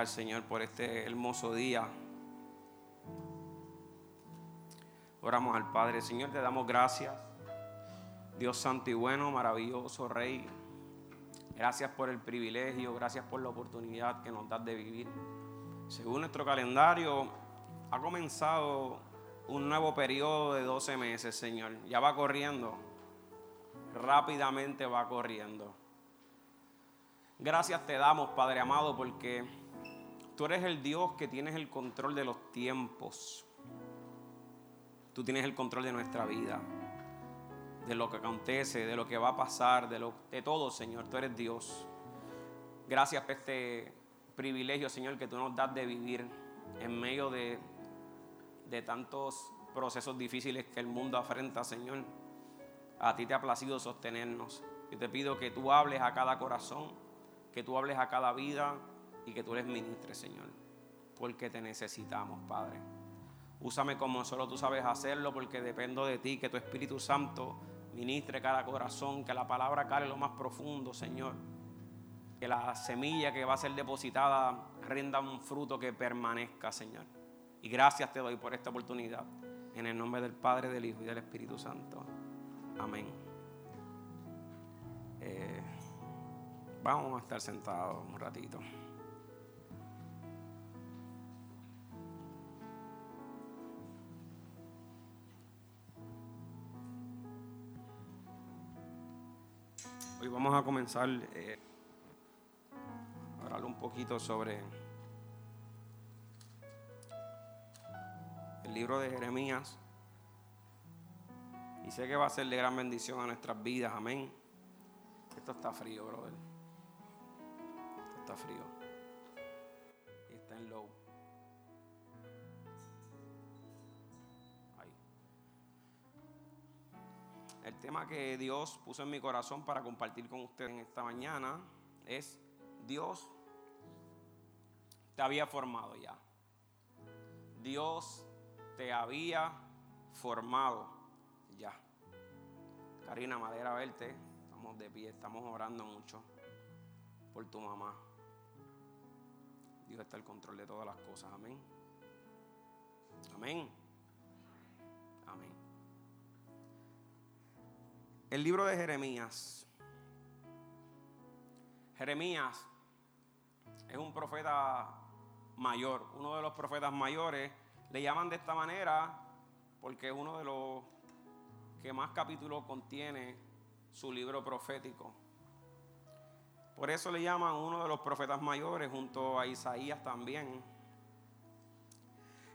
al Señor por este hermoso día. Oramos al Padre. Señor, te damos gracias. Dios santo y bueno, maravilloso Rey. Gracias por el privilegio, gracias por la oportunidad que nos das de vivir. Según nuestro calendario, ha comenzado un nuevo periodo de 12 meses, Señor. Ya va corriendo. Rápidamente va corriendo. Gracias te damos, Padre amado, porque tú eres el Dios que tienes el control de los tiempos. Tú tienes el control de nuestra vida, de lo que acontece, de lo que va a pasar, de, lo, de todo, Señor. Tú eres Dios. Gracias por este privilegio, Señor, que tú nos das de vivir en medio de, de tantos procesos difíciles que el mundo afrenta, Señor. A ti te ha placido sostenernos. Y te pido que tú hables a cada corazón, que tú hables a cada vida y que tú les ministres, Señor. Porque te necesitamos, Padre. Úsame como solo tú sabes hacerlo porque dependo de ti, que tu Espíritu Santo ministre cada corazón, que la palabra cale lo más profundo, Señor. Que la semilla que va a ser depositada rinda un fruto que permanezca, Señor. Y gracias te doy por esta oportunidad. En el nombre del Padre, del Hijo y del Espíritu Santo. Amén. Eh, vamos a estar sentados un ratito. Hoy vamos a comenzar eh, a hablar un poquito sobre el libro de Jeremías. Y sé que va a ser de gran bendición a nuestras vidas. Amén. Esto está frío, brother. Esto está frío. Tema que Dios puso en mi corazón para compartir con ustedes en esta mañana es Dios te había formado ya. Dios te había formado ya. Karina Madera, verte. Estamos de pie, estamos orando mucho por tu mamá. Dios está al control de todas las cosas. Amén. Amén. El libro de Jeremías. Jeremías es un profeta mayor, uno de los profetas mayores. Le llaman de esta manera porque es uno de los que más capítulos contiene su libro profético. Por eso le llaman uno de los profetas mayores junto a Isaías también.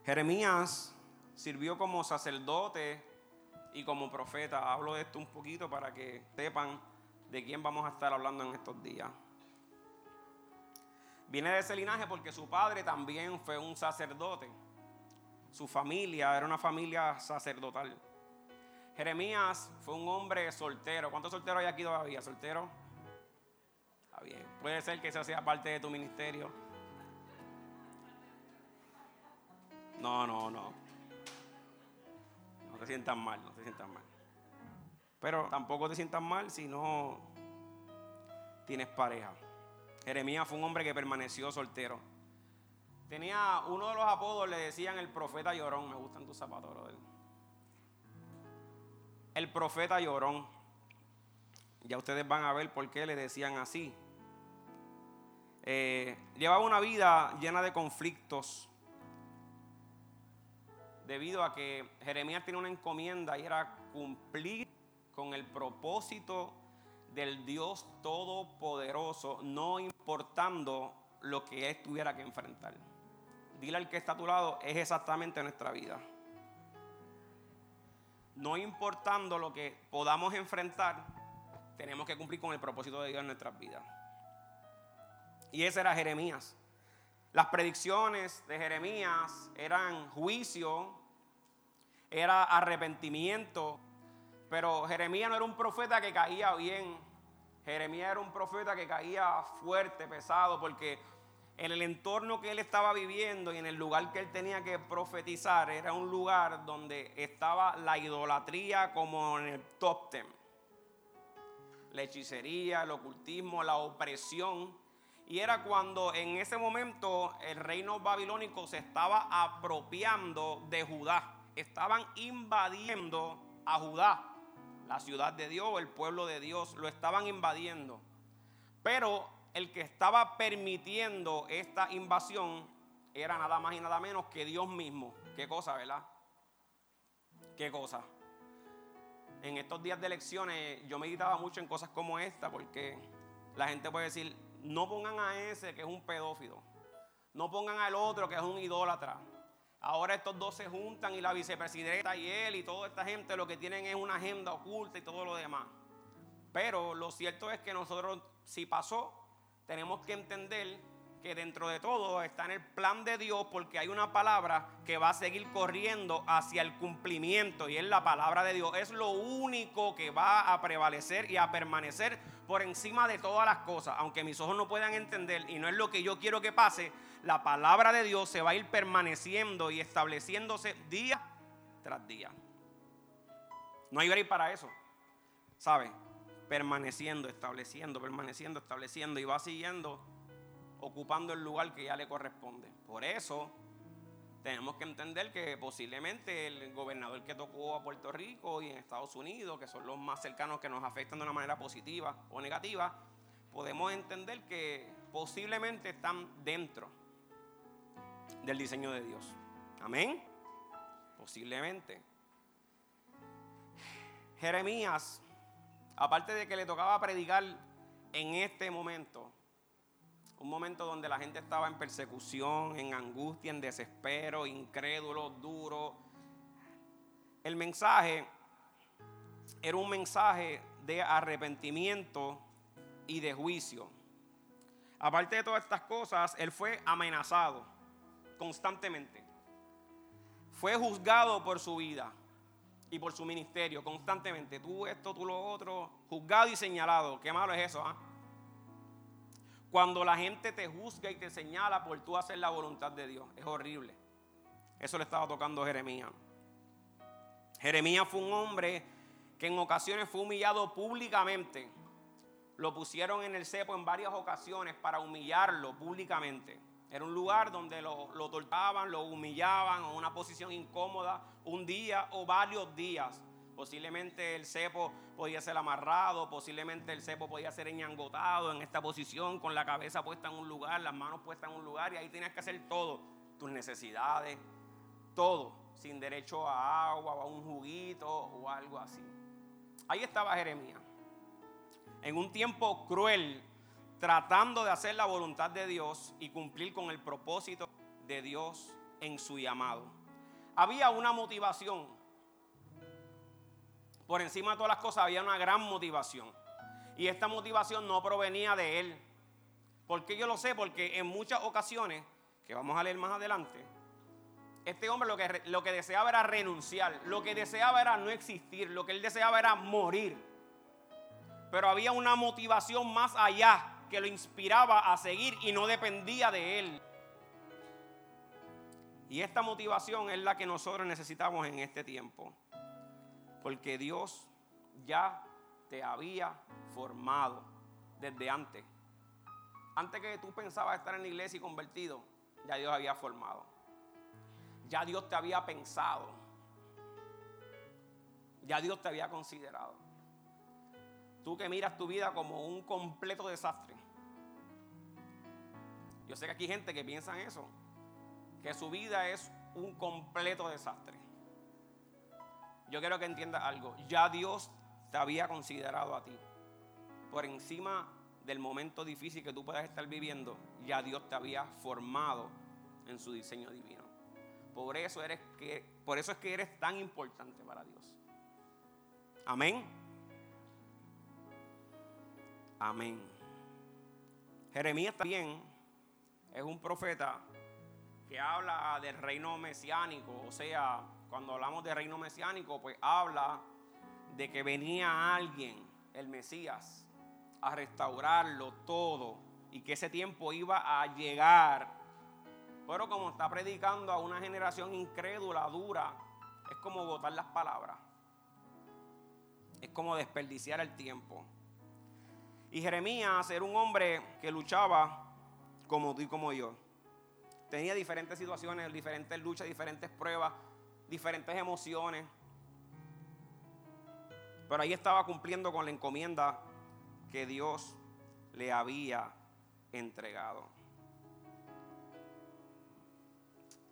Jeremías sirvió como sacerdote y como profeta. Hablo de esto un poquito para que sepan de quién vamos a estar hablando en estos días. Viene de ese linaje porque su padre también fue un sacerdote. Su familia era una familia sacerdotal. Jeremías fue un hombre soltero. ¿Cuántos solteros hay aquí todavía? ¿Soltero? Está bien. Puede ser que eso sea parte de tu ministerio. No, no, no. Te sientas mal, no te sientas mal. Pero tampoco te sientas mal si no tienes pareja. Jeremías fue un hombre que permaneció soltero. Tenía uno de los apodos, le decían el profeta llorón. Me gustan tus zapatos, brother. El profeta llorón. Ya ustedes van a ver por qué le decían así. Eh, llevaba una vida llena de conflictos. Debido a que Jeremías tiene una encomienda y era cumplir con el propósito del Dios Todopoderoso, no importando lo que él tuviera que enfrentar. Dile al que está a tu lado, es exactamente nuestra vida. No importando lo que podamos enfrentar, tenemos que cumplir con el propósito de Dios en nuestras vidas. Y ese era Jeremías. Las predicciones de Jeremías eran juicio, era arrepentimiento, pero Jeremías no era un profeta que caía bien. Jeremías era un profeta que caía fuerte, pesado, porque en el entorno que él estaba viviendo y en el lugar que él tenía que profetizar era un lugar donde estaba la idolatría como en el top ten. La hechicería, el ocultismo, la opresión. Y era cuando en ese momento el reino babilónico se estaba apropiando de Judá. Estaban invadiendo a Judá, la ciudad de Dios, el pueblo de Dios, lo estaban invadiendo. Pero el que estaba permitiendo esta invasión era nada más y nada menos que Dios mismo. Qué cosa, ¿verdad? Qué cosa. En estos días de elecciones yo meditaba mucho en cosas como esta porque la gente puede decir, no pongan a ese que es un pedófilo. No pongan al otro que es un idólatra. Ahora estos dos se juntan y la vicepresidenta y él y toda esta gente lo que tienen es una agenda oculta y todo lo demás. Pero lo cierto es que nosotros, si pasó, tenemos que entender que dentro de todo está en el plan de Dios porque hay una palabra que va a seguir corriendo hacia el cumplimiento y es la palabra de Dios. Es lo único que va a prevalecer y a permanecer por encima de todas las cosas. Aunque mis ojos no puedan entender y no es lo que yo quiero que pase, la palabra de Dios se va a ir permaneciendo y estableciéndose día tras día. No hay break para eso. ¿Sabe? Permaneciendo, estableciendo, permaneciendo, estableciendo y va siguiendo ocupando el lugar que ya le corresponde. Por eso tenemos que entender que posiblemente el gobernador que tocó a Puerto Rico y en Estados Unidos, que son los más cercanos que nos afectan de una manera positiva o negativa, podemos entender que posiblemente están dentro del diseño de Dios. Amén. Posiblemente. Jeremías, aparte de que le tocaba predicar en este momento, un momento donde la gente estaba en persecución, en angustia, en desespero, incrédulo, duro. El mensaje era un mensaje de arrepentimiento y de juicio. Aparte de todas estas cosas, él fue amenazado constantemente. Fue juzgado por su vida y por su ministerio constantemente. Tú esto, tú lo otro, juzgado y señalado. Qué malo es eso, ¿ah? Cuando la gente te juzga y te señala por tú hacer la voluntad de Dios. Es horrible. Eso le estaba tocando Jeremías. Jeremías fue un hombre que en ocasiones fue humillado públicamente. Lo pusieron en el cepo en varias ocasiones para humillarlo públicamente. Era un lugar donde lo, lo tortaban, lo humillaban en una posición incómoda un día o varios días. Posiblemente el cepo podía ser amarrado, posiblemente el cepo podía ser eñangotado en esta posición, con la cabeza puesta en un lugar, las manos puestas en un lugar, y ahí tenías que hacer todo, tus necesidades, todo, sin derecho a agua o a un juguito o algo así. Ahí estaba Jeremías, en un tiempo cruel, tratando de hacer la voluntad de Dios y cumplir con el propósito de Dios en su llamado. Había una motivación por encima de todas las cosas había una gran motivación. Y esta motivación no provenía de él. ¿Por qué yo lo sé? Porque en muchas ocasiones, que vamos a leer más adelante, este hombre lo que, lo que deseaba era renunciar, lo que deseaba era no existir, lo que él deseaba era morir. Pero había una motivación más allá que lo inspiraba a seguir y no dependía de él. Y esta motivación es la que nosotros necesitamos en este tiempo. Porque Dios ya te había formado desde antes. Antes que tú pensabas estar en la iglesia y convertido, ya Dios había formado. Ya Dios te había pensado. Ya Dios te había considerado. Tú que miras tu vida como un completo desastre. Yo sé que aquí hay gente que piensa en eso. Que su vida es un completo desastre yo quiero que entiendas algo. Ya Dios te había considerado a ti. Por encima del momento difícil que tú puedas estar viviendo, ya Dios te había formado en su diseño divino. Por eso, eres que, por eso es que eres tan importante para Dios. Amén. Amén. Jeremías también es un profeta que habla del reino mesiánico, o sea, cuando hablamos de reino mesiánico, pues habla de que venía alguien, el Mesías, a restaurarlo todo y que ese tiempo iba a llegar. Pero como está predicando a una generación incrédula, dura, es como botar las palabras. Es como desperdiciar el tiempo. Y Jeremías era un hombre que luchaba como tú y como yo. Tenía diferentes situaciones, diferentes luchas, diferentes pruebas, diferentes emociones. Pero ahí estaba cumpliendo con la encomienda que Dios le había entregado.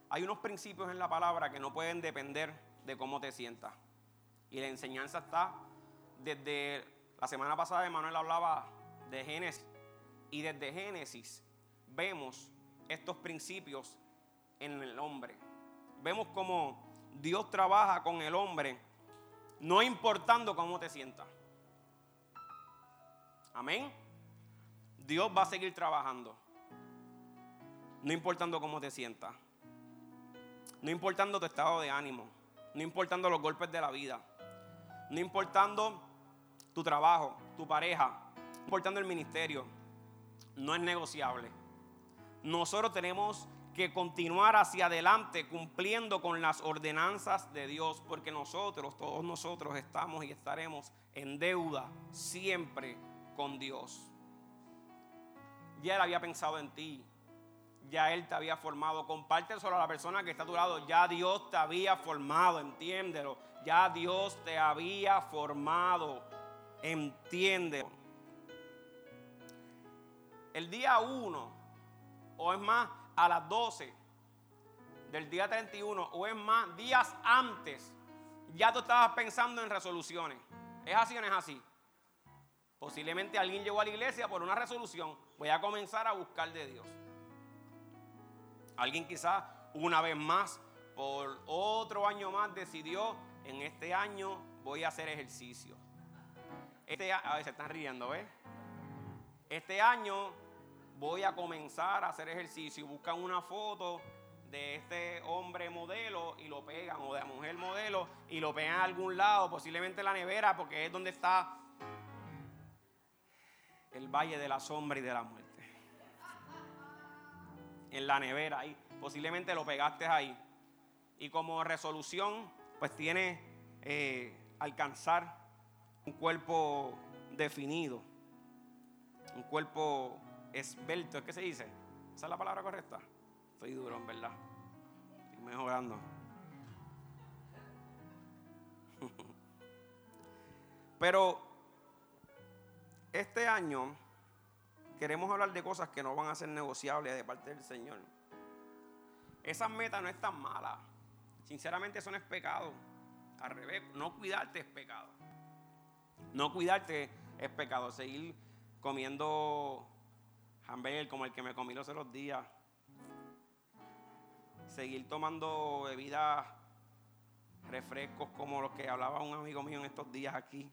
Hay unos principios en la palabra que no pueden depender de cómo te sientas. Y la enseñanza está desde la semana pasada, Manuel hablaba de Génesis. Y desde Génesis vemos estos principios en el hombre. Vemos cómo Dios trabaja con el hombre, no importando cómo te sientas. Amén. Dios va a seguir trabajando, no importando cómo te sientas, no importando tu estado de ánimo, no importando los golpes de la vida, no importando tu trabajo, tu pareja, no importando el ministerio, no es negociable nosotros tenemos que continuar hacia adelante cumpliendo con las ordenanzas de Dios, porque nosotros, todos nosotros estamos y estaremos en deuda siempre con Dios. Ya Él había pensado en ti, ya Él te había formado. Comparte solo a la persona que está a tu lado, ya Dios te había formado, entiéndelo. Ya Dios te había formado, entiéndelo. El día uno o es más, a las 12 del día 31, o es más, días antes, ya tú estabas pensando en resoluciones. ¿Es así o no es así? Posiblemente alguien llegó a la iglesia por una resolución. Voy a comenzar a buscar de Dios. Alguien quizás una vez más, por otro año más, decidió, en este año voy a hacer ejercicio. Este, a ver, se están riendo, ¿ves? Este año voy a comenzar a hacer ejercicio. Buscan una foto de este hombre modelo y lo pegan, o de la mujer modelo y lo pegan a algún lado, posiblemente en la nevera, porque es donde está el valle de la sombra y de la muerte. En la nevera ahí, posiblemente lo pegaste ahí. Y como resolución, pues tiene eh, alcanzar un cuerpo definido, un cuerpo esbelto, ¿es que se dice? ¿Esa es la palabra correcta? Estoy duro, en verdad. Estoy mejorando. Pero este año queremos hablar de cosas que no van a ser negociables de parte del Señor. Esa meta no es tan mala. Sinceramente eso no es pecado. Al revés, no cuidarte es pecado. No cuidarte es pecado. Seguir comiendo hamburger como el que me comí los otros días. Seguir tomando bebidas, refrescos como los que hablaba un amigo mío en estos días aquí.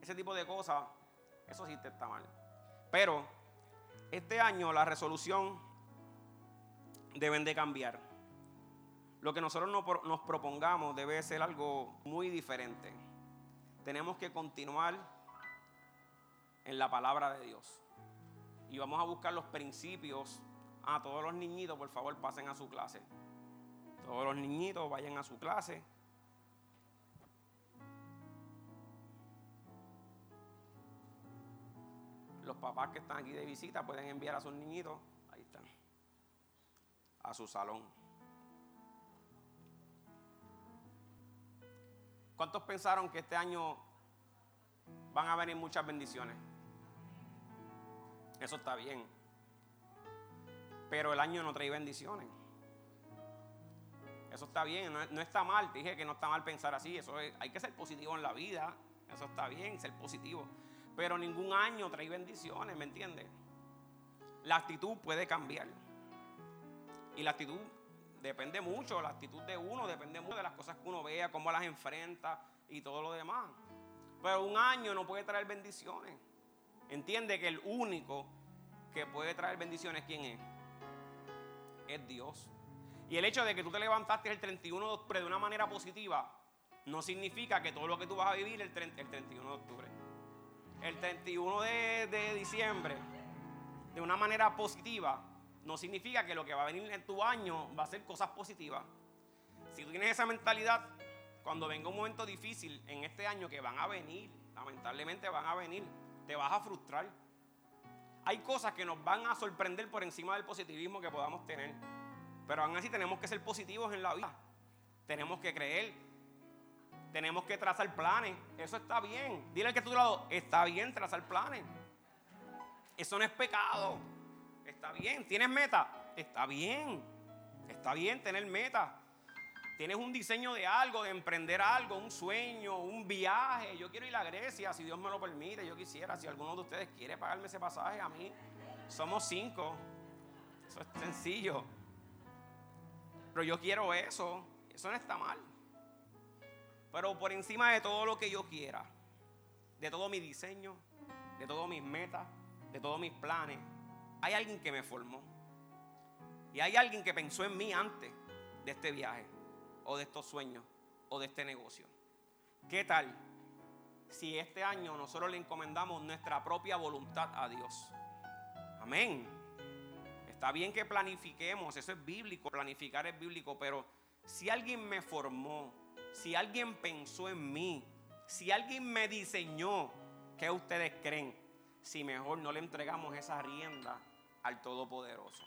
Ese tipo de cosas, eso sí te está mal. Pero este año la resolución deben de cambiar. Lo que nosotros nos propongamos debe ser algo muy diferente. Tenemos que continuar en la palabra de Dios y vamos a buscar los principios. A todos los niñitos, por favor, pasen a su clase. Todos los niñitos vayan a su clase. Los papás que están aquí de visita pueden enviar a sus niñitos, ahí están, a su salón. ¿Cuántos pensaron que este año van a venir muchas bendiciones? Eso está bien. Pero el año no trae bendiciones. Eso está bien, no, está mal. Te dije que no está mal pensar así. Eso hay que ser positivo en la vida. Eso está bien, ser positivo. Pero ningún año trae bendiciones, ¿me entiendes? La actitud puede cambiar. Y la actitud depende mucho, la actitud de uno depende mucho de las cosas que uno vea, cómo las enfrenta y todo lo demás. Pero un año no puede traer bendiciones. Entiende que el único que puede traer bendiciones, ¿quién es? Es Dios. Y el hecho de que tú te levantaste el 31 de octubre de una manera positiva, no significa que todo lo que tú vas a vivir el, 31 de octubre. El 31 de, de diciembre, de una manera positiva, no significa que lo que va a venir en tu año va a ser cosas positivas. Si tú tienes esa mentalidad, cuando venga un momento difícil en este año que van a venir, lamentablemente van a venir, te vas a frustrar. Hay cosas que nos van a sorprender por encima del positivismo que podamos tener. Pero aún así tenemos que ser positivos en la vida. Tenemos que creer. Tenemos que trazar planes. Eso está bien. Dile al que a tu lado, está bien trazar planes. Eso no es pecado. Está bien. ¿Tienes meta? Está bien. Está bien tener meta. Tienes un diseño de algo, de emprender algo, un sueño, un viaje. Yo quiero ir a Grecia, si Dios me lo permite, yo quisiera. Si alguno de ustedes quiere pagarme ese pasaje, a mí somos cinco. Eso es sencillo. Pero yo quiero eso. Eso no está mal. Pero por encima de todo lo que yo quiera, de todo mi diseño, de todas mis metas, de todos mis planes, hay alguien que me formó. Y hay alguien que pensó en mí antes de este viaje, o de estos sueños, o de este negocio. ¿Qué tal si este año nosotros le encomendamos nuestra propia voluntad a Dios? Amén. Está bien que planifiquemos, eso es bíblico, planificar es bíblico, pero si alguien me formó, si alguien pensó en mí, si alguien me diseñó, ¿qué ustedes creen? Si mejor no le entregamos esa rienda al Todopoderoso.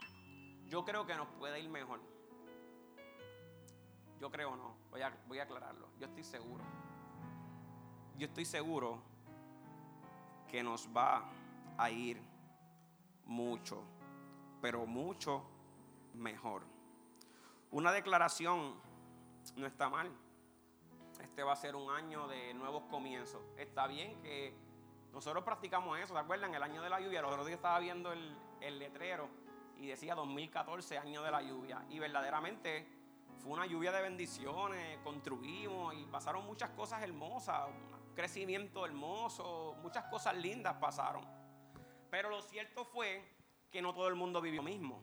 Yo creo que nos puede ir mejor. Yo creo no, voy a, voy a aclararlo. Yo estoy seguro. Yo estoy seguro que nos va a ir mucho, pero mucho mejor. Una declaración no está mal. Este va a ser un año de nuevos comienzos. Está bien que nosotros practicamos eso, ¿se acuerdan? El año de la lluvia. Los otros días estaba viendo el, el letrero y decía 2014, año de la lluvia. Y verdaderamente fue una lluvia de bendiciones, construimos y pasaron muchas cosas hermosas, un crecimiento hermoso, muchas cosas lindas pasaron. Pero lo cierto fue que no todo el mundo vivió lo mismo.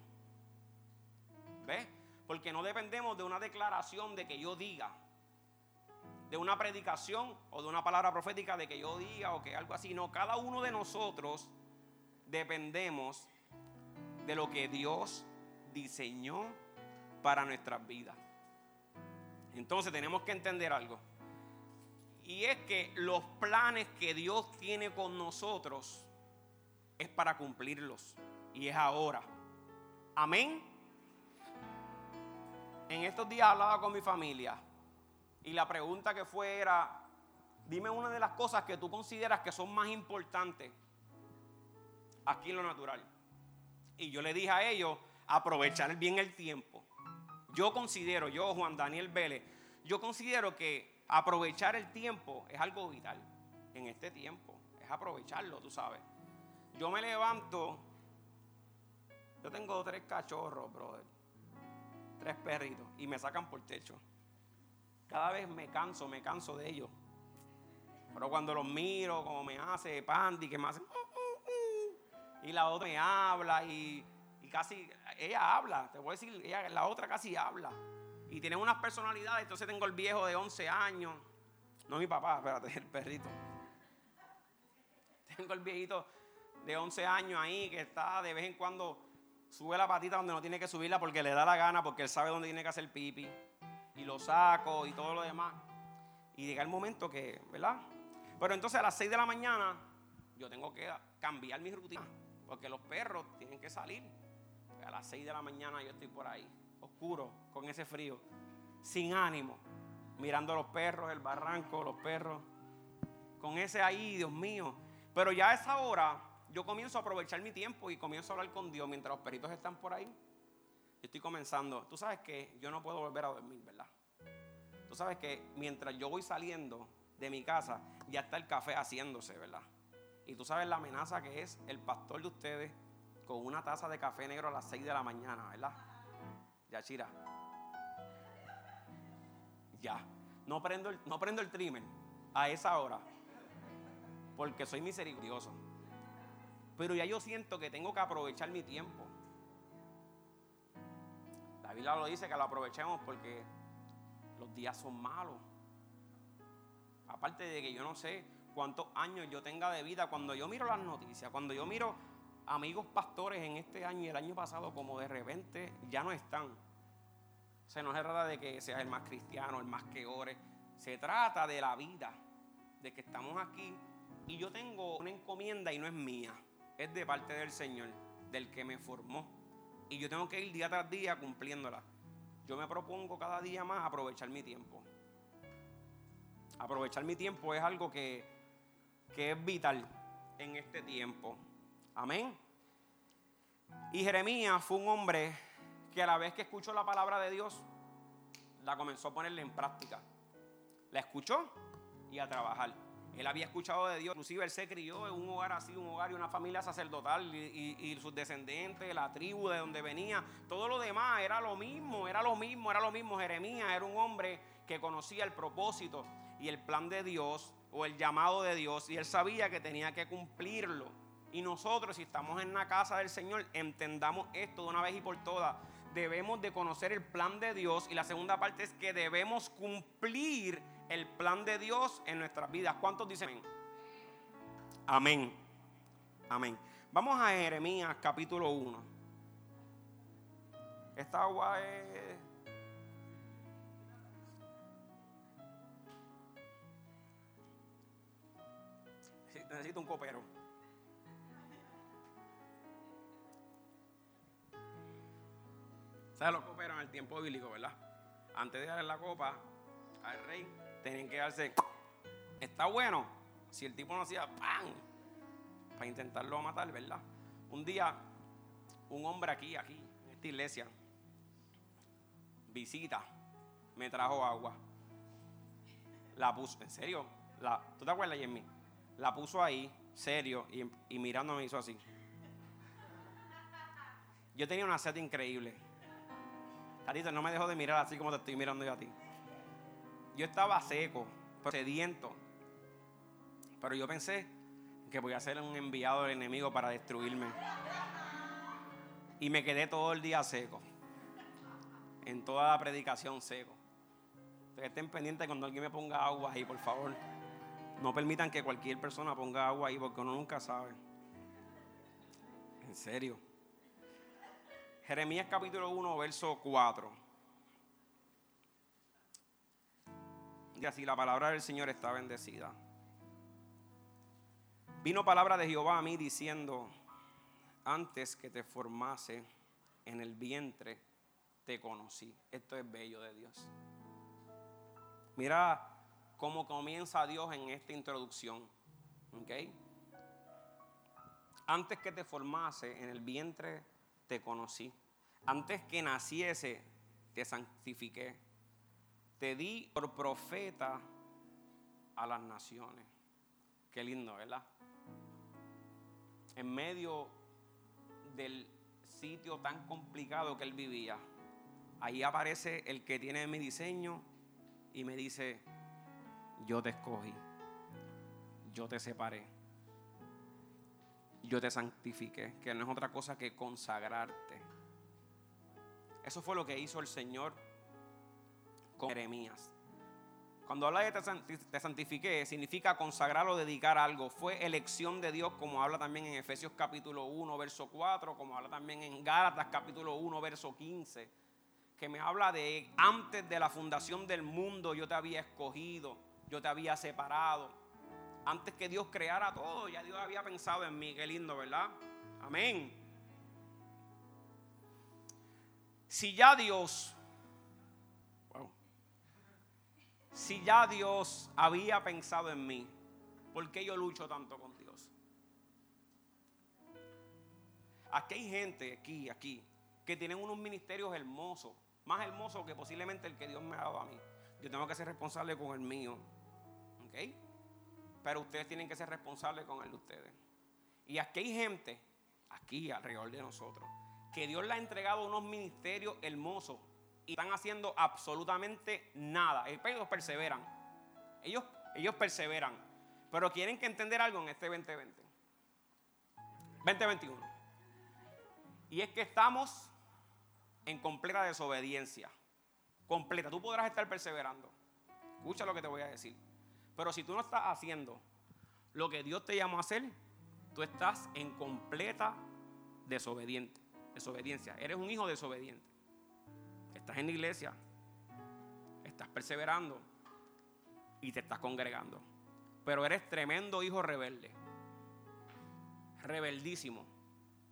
¿Ves? Porque no dependemos de una declaración de que yo diga, de una predicación o de una palabra profética de que yo diga o que algo así. No, cada uno de nosotros dependemos de lo que Dios diseñó para nuestras vidas. Entonces tenemos que entender algo. Y es que los planes que Dios tiene con nosotros es para cumplirlos. Y es ahora. Amén. En estos días hablaba con mi familia. Y la pregunta que fue era, dime una de las cosas que tú consideras que son más importantes aquí en lo natural. Y yo le dije a ellos, aprovechar bien el tiempo. Yo considero, yo Juan Daniel Vélez, yo considero que aprovechar el tiempo es algo vital en este tiempo. Es aprovecharlo, tú sabes. Yo me levanto, yo tengo tres cachorros, brother. Tres perritos y me sacan por techo. Cada vez me canso, me canso de ellos. Pero cuando los miro, como me hace Pandy, que me hace y la otra me habla y, casi, ella habla, te voy a decir, ella, la otra casi habla. Y tiene unas personalidades, entonces tengo el viejo de 11 años, no mi papá, espérate, el perrito. Tengo el viejito de 11 años ahí que está de vez en cuando, sube la patita donde no tiene que subirla porque le da la gana, porque él sabe dónde tiene que hacer pipi. Y lo saco y todo lo demás. Y llega el momento que, ¿verdad? Pero entonces a las 6 de la mañana yo tengo que cambiar mi rutina. Porque los perros tienen que salir. A las 6 de la mañana yo estoy por ahí, oscuro, con ese frío, sin ánimo, mirando a los perros, el barranco, los perros, con ese ahí, Dios mío. Pero ya a esa hora yo comienzo a aprovechar mi tiempo y comienzo a hablar con Dios mientras los perritos están por ahí. Yo estoy comenzando. Tú sabes que yo no puedo volver a dormir, ¿verdad? Tú sabes que mientras yo voy saliendo de mi casa, ya está el café haciéndose, ¿verdad? Y tú sabes la amenaza que es el pastor de ustedes con una taza de café negro a las 6 de la mañana, ¿verdad? Ya, Chira. Ya. No prendo el, no prendo el trimmer a esa hora. Porque soy misericordioso. Pero ya yo siento que tengo que aprovechar mi tiempo. La Biblia lo dice que lo aprovechemos porque los días son malos. Aparte de que yo no sé cuántos años yo tenga de vida, cuando yo miro las noticias, cuando yo miro amigos pastores en este año y el año pasado, como de repente ya no están. se nos no se trata de que seas el más cristiano, el más que ore. Se trata de la vida, de que estamos aquí y yo tengo una encomienda y no es mía. es de parte del Señor, del que me formó. Y yo tengo que ir día tras día cumpliéndola. Yo me propongo cada día más aprovechar mi tiempo. Aprovechar mi tiempo es algo que, que es vital en este tiempo. Amén. Y Jeremías fue un hombre que a la vez que escuchó la palabra de Dios, la comenzó a ponerle en práctica. La escuchó y a trabajar. Él había escuchado de Dios, inclusive él se crió en un hogar así, un hogar y una familia sacerdotal y, sus descendientes, la tribu de donde venía, todo lo demás era lo mismo, era lo mismo, era lo mismo. Jeremías era un hombre que conocía el propósito y el plan de Dios o el llamado de Dios y él sabía que tenía que cumplirlo. Y nosotros, si estamos en la casa del Señor, entendamos esto de una vez y por todas. Debemos de conocer el plan de Dios y la segunda parte es que debemos cumplir el plan de Dios en nuestras vidas. ¿Cuántos dicen amén? Amén. Amén. Vamos a Jeremías capítulo 1. Esta agua es... Necesito un copero. ¿Sabes los coperos en el tiempo bíblico, verdad? Antes de darle la copa al rey, tenían que darse, está bueno. Si el tipo no hacía ¡pam! Para intentarlo matar, ¿verdad? Un día, un hombre aquí, aquí, en esta iglesia, visita, me trajo agua. La puso, en serio, ¿tú te acuerdas, Jimmy? La puso ahí, serio, y, y mirando me hizo así. Yo tenía una sed increíble. Carita, no me dejó de mirar así como te estoy mirando yo a ti. Yo estaba seco, sediento. Pero yo pensé que voy a ser un enviado del enemigo para destruirme. Y me quedé todo el día seco. En toda la predicación seco. estén pendientes cuando alguien me ponga agua ahí, por favor. No permitan que cualquier persona ponga agua ahí porque uno nunca sabe. En serio. Jeremías capítulo 1, verso 4. Y así la palabra del Señor está bendecida. Vino palabra de Jehová a mí diciendo, antes que te formase en el vientre, te conocí. Esto es bello de Dios. Mira cómo comienza Dios en esta introducción. Antes que te formase en el vientre, te conocí. Antes que naciese, te santifiqué te di por profeta a las naciones. Qué lindo, ¿verdad? En medio del sitio tan complicado que él vivía, ahí aparece el que tiene mi diseño y me dice, yo te escogí, yo te separé, yo te santifiqué, que no es otra cosa que consagrarte. Eso fue lo que hizo el Señor con Jeremías. Cuando habla de te santifiqué, significa consagrar o dedicar algo. Fue elección de Dios, como habla también en Efesios capítulo 1, verso 4, como habla también en Gálatas capítulo 1, verso 15, que me habla de antes de la fundación del mundo yo te había escogido, yo te había separado. Antes que Dios creara todo, ya Dios había pensado en mí. Qué lindo, ¿verdad? Amén. Si ya Dios si ya Dios había pensado en mí, ¿por qué yo lucho tanto con Dios? Aquí hay gente, aquí, aquí, que tienen unos ministerios hermosos, más hermosos que posiblemente el que Dios me ha dado a mí. Yo tengo que ser responsable con el mío, ¿ok? Pero ustedes tienen que ser responsables con el de ustedes. Y aquí hay gente, aquí alrededor de nosotros, que Dios le ha entregado unos ministerios hermosos y están haciendo absolutamente nada. Ellos perseveran. Ellos, ellos perseveran. Pero quieren que entender algo en este 2020. 2021. Y es que estamos en completa desobediencia. Completa. Tú podrás estar perseverando. Escucha lo que te voy a decir. Pero si tú no estás haciendo lo que Dios te llamó a hacer, tú estás en completa desobediencia. Eres un hijo desobediente. Estás en la iglesia, estás perseverando y te estás congregando. Pero eres tremendo hijo rebelde. rebeldísimo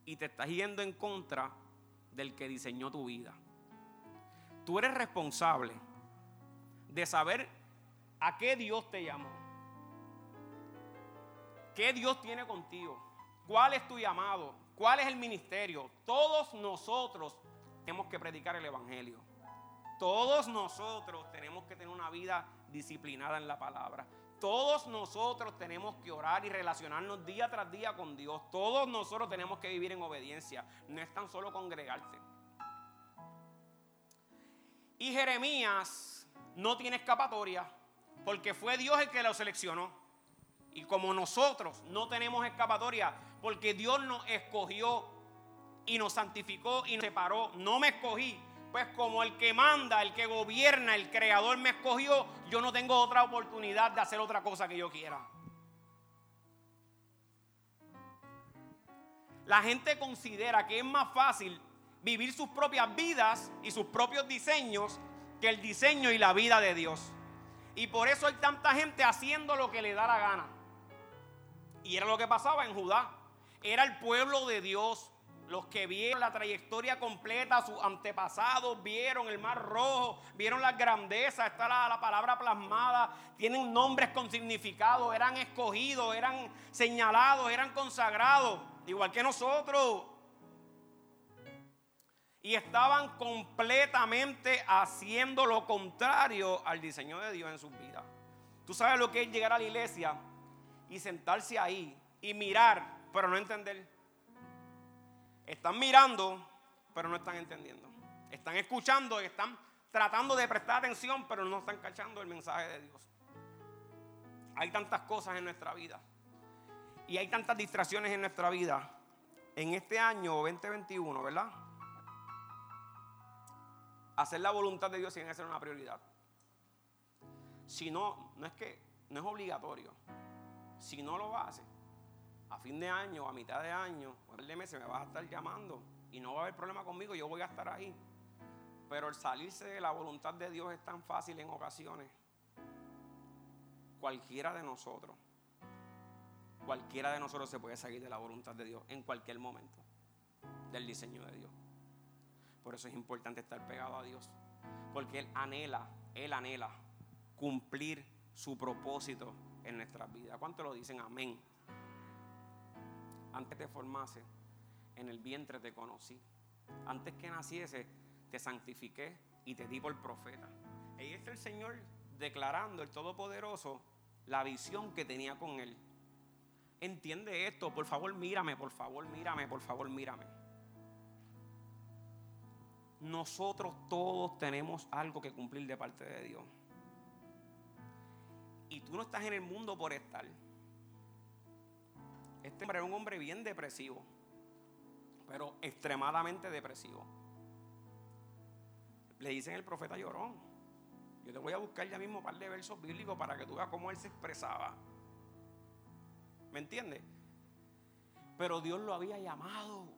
y te estás yendo en contra del que diseñó tu vida. Tú eres responsable de saber a qué Dios te llamó. ¿Qué Dios tiene contigo? ¿Cuál es tu llamado? ¿Cuál es el ministerio? Todos nosotros tenemos que predicar el Evangelio. Todos nosotros tenemos que tener una vida disciplinada en la palabra. Todos nosotros tenemos que orar y relacionarnos día tras día con Dios. Todos nosotros tenemos que vivir en obediencia. No es tan solo congregarse. Y Jeremías no tiene escapatoria porque fue Dios el que lo seleccionó. Y como nosotros no tenemos escapatoria porque Dios nos escogió y nos santificó y nos separó, no me escogí, pues como el que manda, el que gobierna, el creador me escogió, yo no tengo otra oportunidad de hacer otra cosa que yo quiera. La gente considera que es más fácil vivir sus propias vidas y sus propios diseños que el diseño y la vida de Dios. Y por eso hay tanta gente haciendo lo que le da la gana. Y era lo que pasaba en Judá. Era el pueblo de Dios, los que vieron la trayectoria completa, sus antepasados vieron el mar rojo, vieron las grandezas, está la, la, palabra plasmada, tienen nombres con significado, eran escogidos, eran señalados, eran consagrados, igual que nosotros. Y estaban completamente haciendo lo contrario al diseño de Dios en sus vidas. Tú sabes lo que es llegar a la iglesia y sentarse ahí y mirar, pero no entender. Están mirando, pero no están entendiendo. Están escuchando y están tratando de prestar atención, pero no están cachando el mensaje de Dios. Hay tantas cosas en nuestra vida. Y hay tantas distracciones en nuestra vida. En este año 2021, ¿verdad? Hacer la voluntad de Dios tiene que ser una prioridad. Si no, no es que no es obligatorio. Si no lo haces, a fin de año, a mitad de año, o meses me vas a estar llamando y no va a haber problema conmigo, yo voy a estar ahí. Pero el salirse de la voluntad de Dios es tan fácil en ocasiones. Cualquiera de nosotros, cualquiera de nosotros se puede salir de la voluntad de Dios en cualquier momento, del diseño de Dios. Por eso es importante estar pegado a Dios, porque Él anhela, Él anhela cumplir su propósito en nuestras vidas. ¿Cuántos lo dicen? Amén antes te formase, en el vientre te conocí. Antes que naciese, te santifiqué y te di por profeta. Ahí está el Señor declarando, el Todopoderoso, la visión que tenía con Él. Entiende esto, por favor mírame, por favor mírame, por favor mírame. Nosotros todos tenemos algo que cumplir de parte de Dios. Y tú no estás en el mundo por estar. Este hombre era un hombre bien depresivo, pero extremadamente depresivo. Le dicen el profeta llorón. Yo te voy a buscar ya mismo un par de versos bíblicos para que tú veas cómo él se expresaba. ¿Me entiendes? Pero Dios lo había llamado.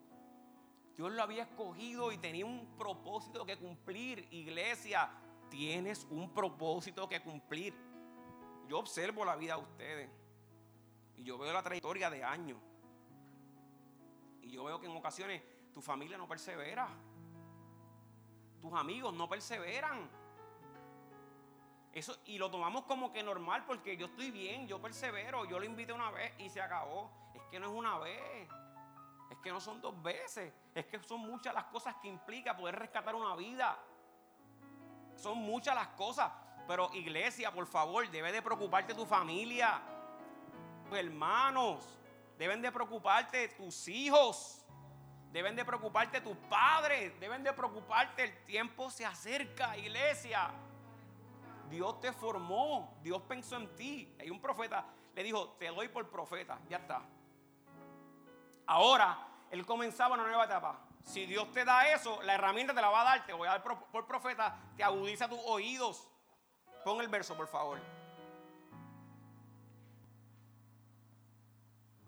Dios lo había escogido y tenía un propósito que cumplir. Iglesia, tienes un propósito que cumplir. Yo observo la vida de ustedes. Y yo veo la trayectoria de años. Y yo veo que en ocasiones tu familia no persevera. Tus amigos no perseveran. Eso, y lo tomamos como que normal porque yo estoy bien, yo persevero, yo lo invité una vez y se acabó. Es que no es una vez, es que no son dos veces, es que son muchas las cosas que implica poder rescatar una vida. Son muchas las cosas, pero iglesia, por favor, debe de preocuparte tu familia. Hermanos, deben de preocuparte tus hijos, deben de preocuparte tus padres, deben de preocuparte, el tiempo se acerca, iglesia. Dios te formó, Dios pensó en ti. Hay un profeta, le dijo, te doy por profeta, ya está. Ahora, él comenzaba una nueva etapa. Si Dios te da eso, la herramienta te la va a dar, te voy a dar por profeta, te agudiza tus oídos. Pon el verso, por favor.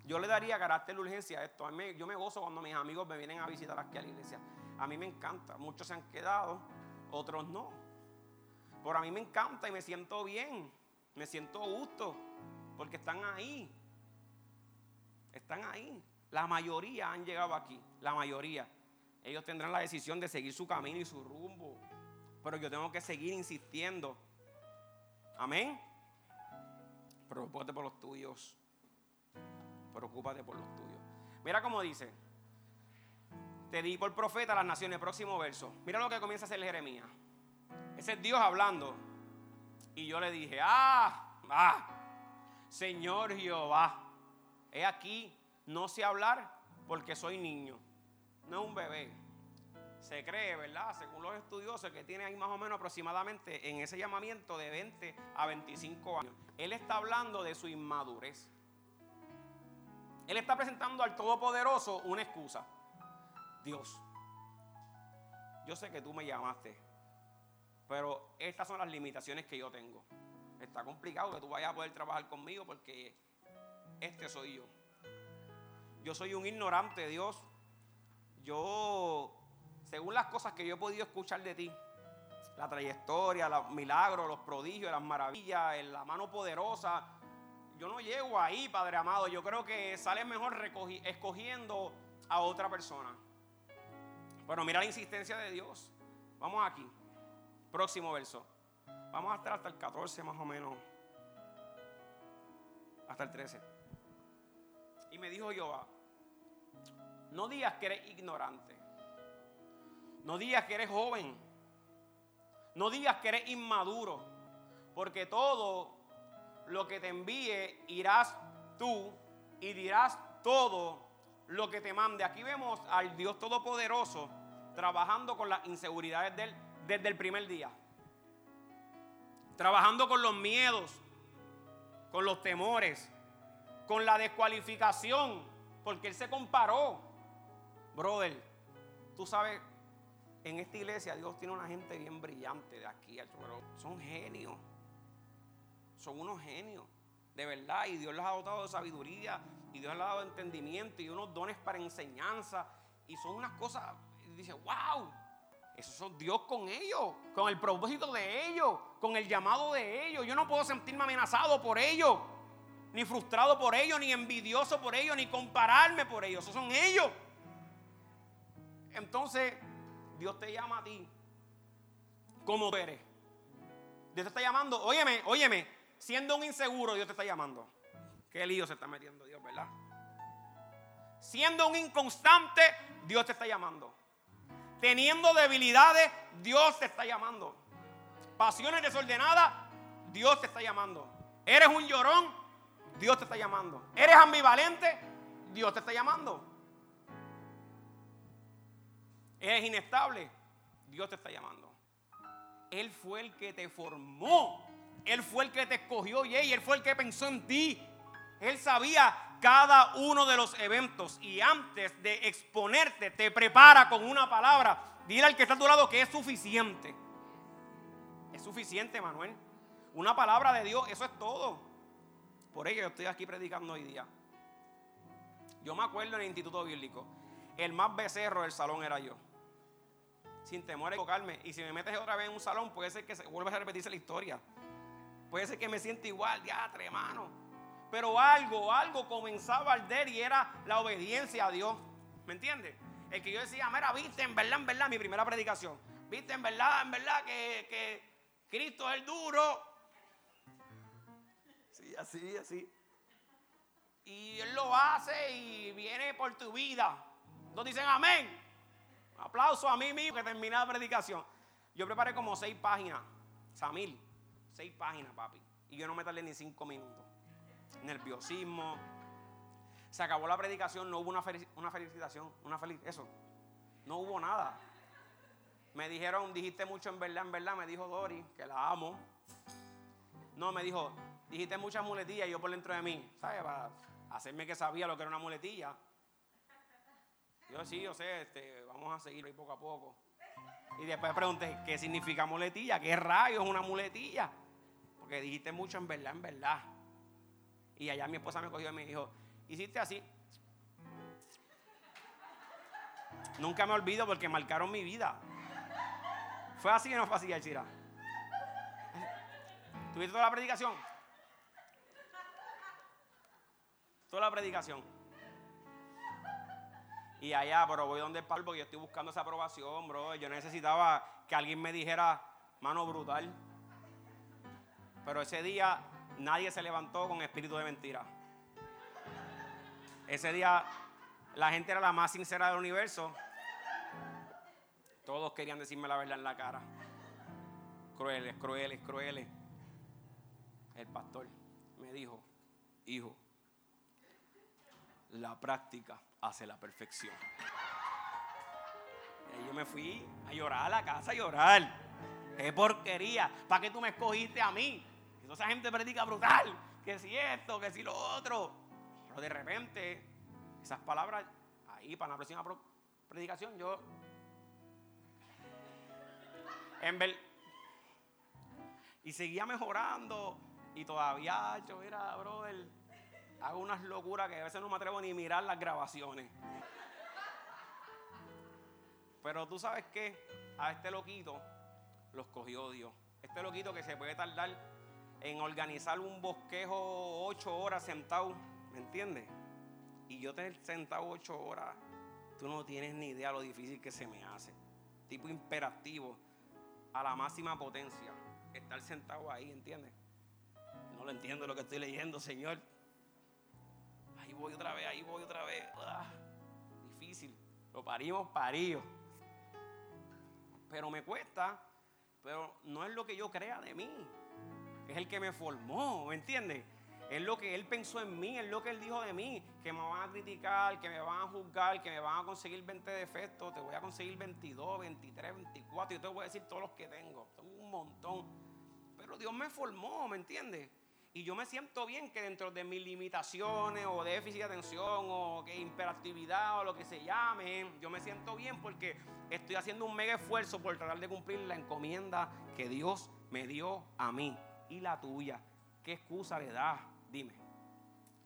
Yo le daría carácter de urgencia a esto. Yo me gozo cuando mis amigos me vienen a visitar aquí a la iglesia. A mí me encanta. Muchos se han quedado, otros no. Pero a mí me encanta y me siento bien. Me siento gusto. Porque están ahí. Están ahí. La mayoría han llegado aquí, la mayoría. Ellos tendrán la decisión de seguir su camino y su rumbo. Pero yo tengo que seguir insistiendo. Amén. Preocúpate por los tuyos. Preocúpate por los tuyos. Mira cómo dice. Te di por profeta a las naciones. Próximo verso. Mira lo que comienza a hacer Jeremías. Ese es Dios hablando. Y yo le dije, ah, ah, Señor Jehová, he aquí, no sé hablar porque soy niño, no es un bebé. Se cree, ¿verdad? Según los estudiosos, que tiene ahí más o menos aproximadamente en ese llamamiento de 20 a 25 años. Él está hablando de su inmadurez. Él está presentando al Todopoderoso una excusa. Dios, yo sé que tú me llamaste pero estas son las limitaciones que yo tengo. Está complicado que tú vayas a poder trabajar conmigo porque este soy yo. Yo soy un ignorante, Dios. Yo, según las cosas que yo he podido escuchar de ti, la trayectoria, los milagros, los prodigios, las maravillas, la mano poderosa, yo no llego ahí, Padre amado. Yo creo que sale mejor escogiendo a otra persona. Pero mira la insistencia de Dios. Vamos aquí. Próximo verso. Vamos a estar hasta el 14 más o menos. Hasta el 13. Y me dijo Jehová, no digas que eres ignorante. No digas que eres joven. No digas que eres inmaduro. Porque todo lo que te envíe irás tú y dirás todo lo que te mande. Aquí vemos al Dios Todopoderoso trabajando con las inseguridades desde el primer día. Trabajando con los miedos, con los temores, con la descualificación, porque Él se comparó. Brother, tú sabes, en esta iglesia Dios tiene una gente bien brillante de aquí, pero son genios. Son unos genios, de verdad. Y Dios les ha dotado de sabiduría, y Dios les ha dado entendimiento, y unos dones para enseñanza. Y son unas cosas, dice, wow, eso son Dios con ellos, con el propósito de ellos, con el llamado de ellos. Yo no puedo sentirme amenazado por ellos, ni frustrado por ellos, ni envidioso por ellos, ni compararme por ellos. Esos son ellos. Entonces, Dios te llama a ti como tú eres. Dios te está llamando, óyeme, óyeme, siendo un inseguro, Dios te está llamando. Qué lío se está metiendo Dios, ¿verdad? Siendo un inconstante, Dios te está llamando. Teniendo debilidades, Dios te está llamando. Pasiones desordenadas, Dios te está llamando. Eres un llorón, Dios te está llamando. Eres ambivalente, Dios te está llamando. Eres inestable, Dios te está llamando. Él fue el que te formó. Él fue el que te escogió y Él fue el que pensó en ti. Él sabía cada uno de los eventos y antes de exponerte te prepara con una palabra. Dile al que está a tu lado que es suficiente. Es suficiente, Manuel. Una palabra de Dios, eso es todo. Por ello yo estoy aquí predicando hoy día. Yo me acuerdo en el instituto bíblico, el más becerro del salón era yo. Sin temor a equivocarme. Y si me metes otra vez en un salón, puede ser que se vuelva a repetirse la historia. Puede ser que me sienta igual, ya, hermano. Pero algo, algo comenzaba a arder y era la obediencia a Dios. ¿Me entiendes? El que yo decía, mira, viste, en verdad, en verdad, mi primera predicación. Viste, en verdad, en verdad, que, que Cristo es el duro. Sí, así, así. Y Él lo hace y viene por tu vida. Nos dicen amén. Aplauso a mí mismo que terminé la predicación. Yo preparé como seis páginas. Samil, seis páginas, papi. Y yo no me tardé ni cinco minutos nerviosismo. Se acabó la predicación, no hubo una, una felicitación, una feliz, eso. No hubo nada. Me dijeron, dijiste mucho en verdad, en verdad, me dijo Dori, que la amo. No, me dijo, dijiste muchas muletillas y yo por dentro de mí, ¿sabes? Para hacerme que sabía lo que era una muletilla. Yo sí, yo sé, este, vamos a seguir ahí poco a poco. Y después pregunté, ¿qué significa muletilla? ¿Qué rayos es una muletilla? Porque dijiste mucho en verdad, en verdad. Y allá mi esposa me cogió y me dijo, hiciste así. Nunca me olvido porque marcaron mi vida. ¿Fue así o no fue así, Chira? ¿Tuviste toda la predicación? Toda la predicación. Y allá, pero voy donde el Pablo porque yo estoy buscando esa aprobación, bro. Yo necesitaba que alguien me dijera, mano brutal. Pero ese día nadie se levantó con espíritu de mentira. Ese día la gente era la más sincera del universo. Todos querían decirme la verdad en la cara. Crueles, crueles, crueles. El pastor me dijo, hijo, la práctica hace la perfección. Y yo me fui a llorar a la casa, a llorar. ¡Qué porquería! ¿Para qué tú me escogiste a mí? Y esa gente predica brutal. Que si esto, que si lo otro. Pero de repente, esas palabras, ahí para la próxima predicación, yo. En ver, y seguía mejorando. Y todavía, yo era, brother, hago unas locuras que a veces no me atrevo ni a mirar las grabaciones. Pero tú sabes que a este loquito los cogió Dios. Este loquito que se puede tardar en organizar un bosquejo ocho horas sentado, ¿me entiendes? Y yo tener sentado ocho horas, tú no tienes ni idea lo difícil que se me hace. Tipo imperativo, a la máxima potencia, estar sentado ahí, ¿entiendes? No lo entiendo lo que estoy leyendo, Señor voy otra vez, ahí voy otra vez. Ah, difícil. Lo parimos parío. Pero me cuesta, pero no es lo que yo crea de mí. Es el que me formó, ¿me entiendes? Es lo que él pensó en mí, es lo que él dijo de mí, que me van a criticar, que me van a juzgar, que me van a conseguir 20 defectos, te voy a conseguir 22, 23, 24, yo te voy a decir todos los que tengo, tengo un montón. Pero Dios me formó, ¿me entiendes? Y yo me siento bien que dentro de mis limitaciones o déficit de atención o que imperatividad o lo que se llame, yo me siento bien porque estoy haciendo un mega esfuerzo por tratar de cumplir la encomienda que Dios me dio a mí y la tuya. ¿Qué excusa le das? Dime.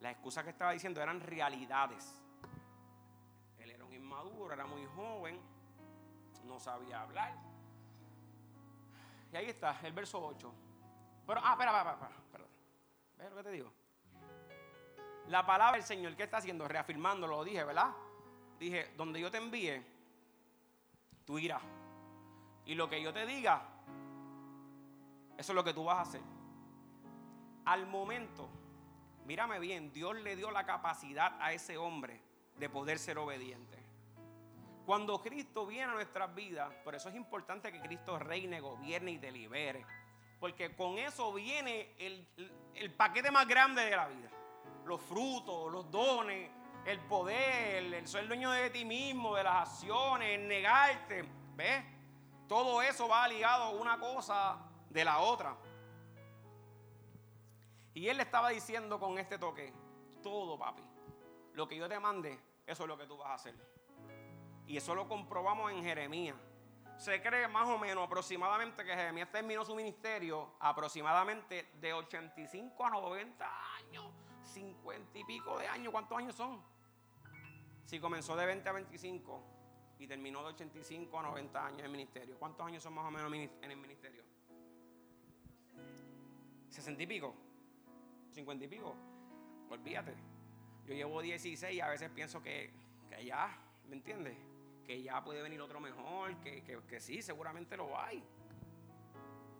Las excusas que estaba diciendo eran realidades. Él era un inmaduro, era muy joven, no sabía hablar. Y ahí está, el verso 8. Pero, ah, espera, espera, espera. ¿Ves lo que te digo? La palabra del Señor, ¿qué está haciendo? Reafirmando, lo dije, ¿verdad? Dije, donde yo te envíe, tú irás. Y lo que yo te diga, eso es lo que tú vas a hacer. Al momento, mírame bien, Dios le dio la capacidad a ese hombre de poder ser obediente. Cuando Cristo viene a nuestras vidas, por eso es importante que Cristo reine, gobierne y delibere. Porque con eso viene el, paquete más grande de la vida. Los frutos, los dones, el poder, el ser dueño de ti mismo, de las acciones, el negarte. ¿Ves? Todo eso va ligado una cosa de la otra. Y él le estaba diciendo con este toque, todo papi, lo que yo te mande, eso es lo que tú vas a hacer. Y eso lo comprobamos en Jeremías se cree más o menos aproximadamente que Jeremías terminó su ministerio aproximadamente de 85 a 90 años, 50 y pico de años. ¿Cuántos años son? Si comenzó de 20 a 25 y terminó de 85 a 90 años en ministerio, ¿cuántos años son más o menos en el ministerio? 60 y pico, 50 y pico. Olvídate. Yo llevo 16 y a veces pienso que, que ya, ¿me entiendes? Que ya puede venir otro mejor, que, sí, seguramente lo hay.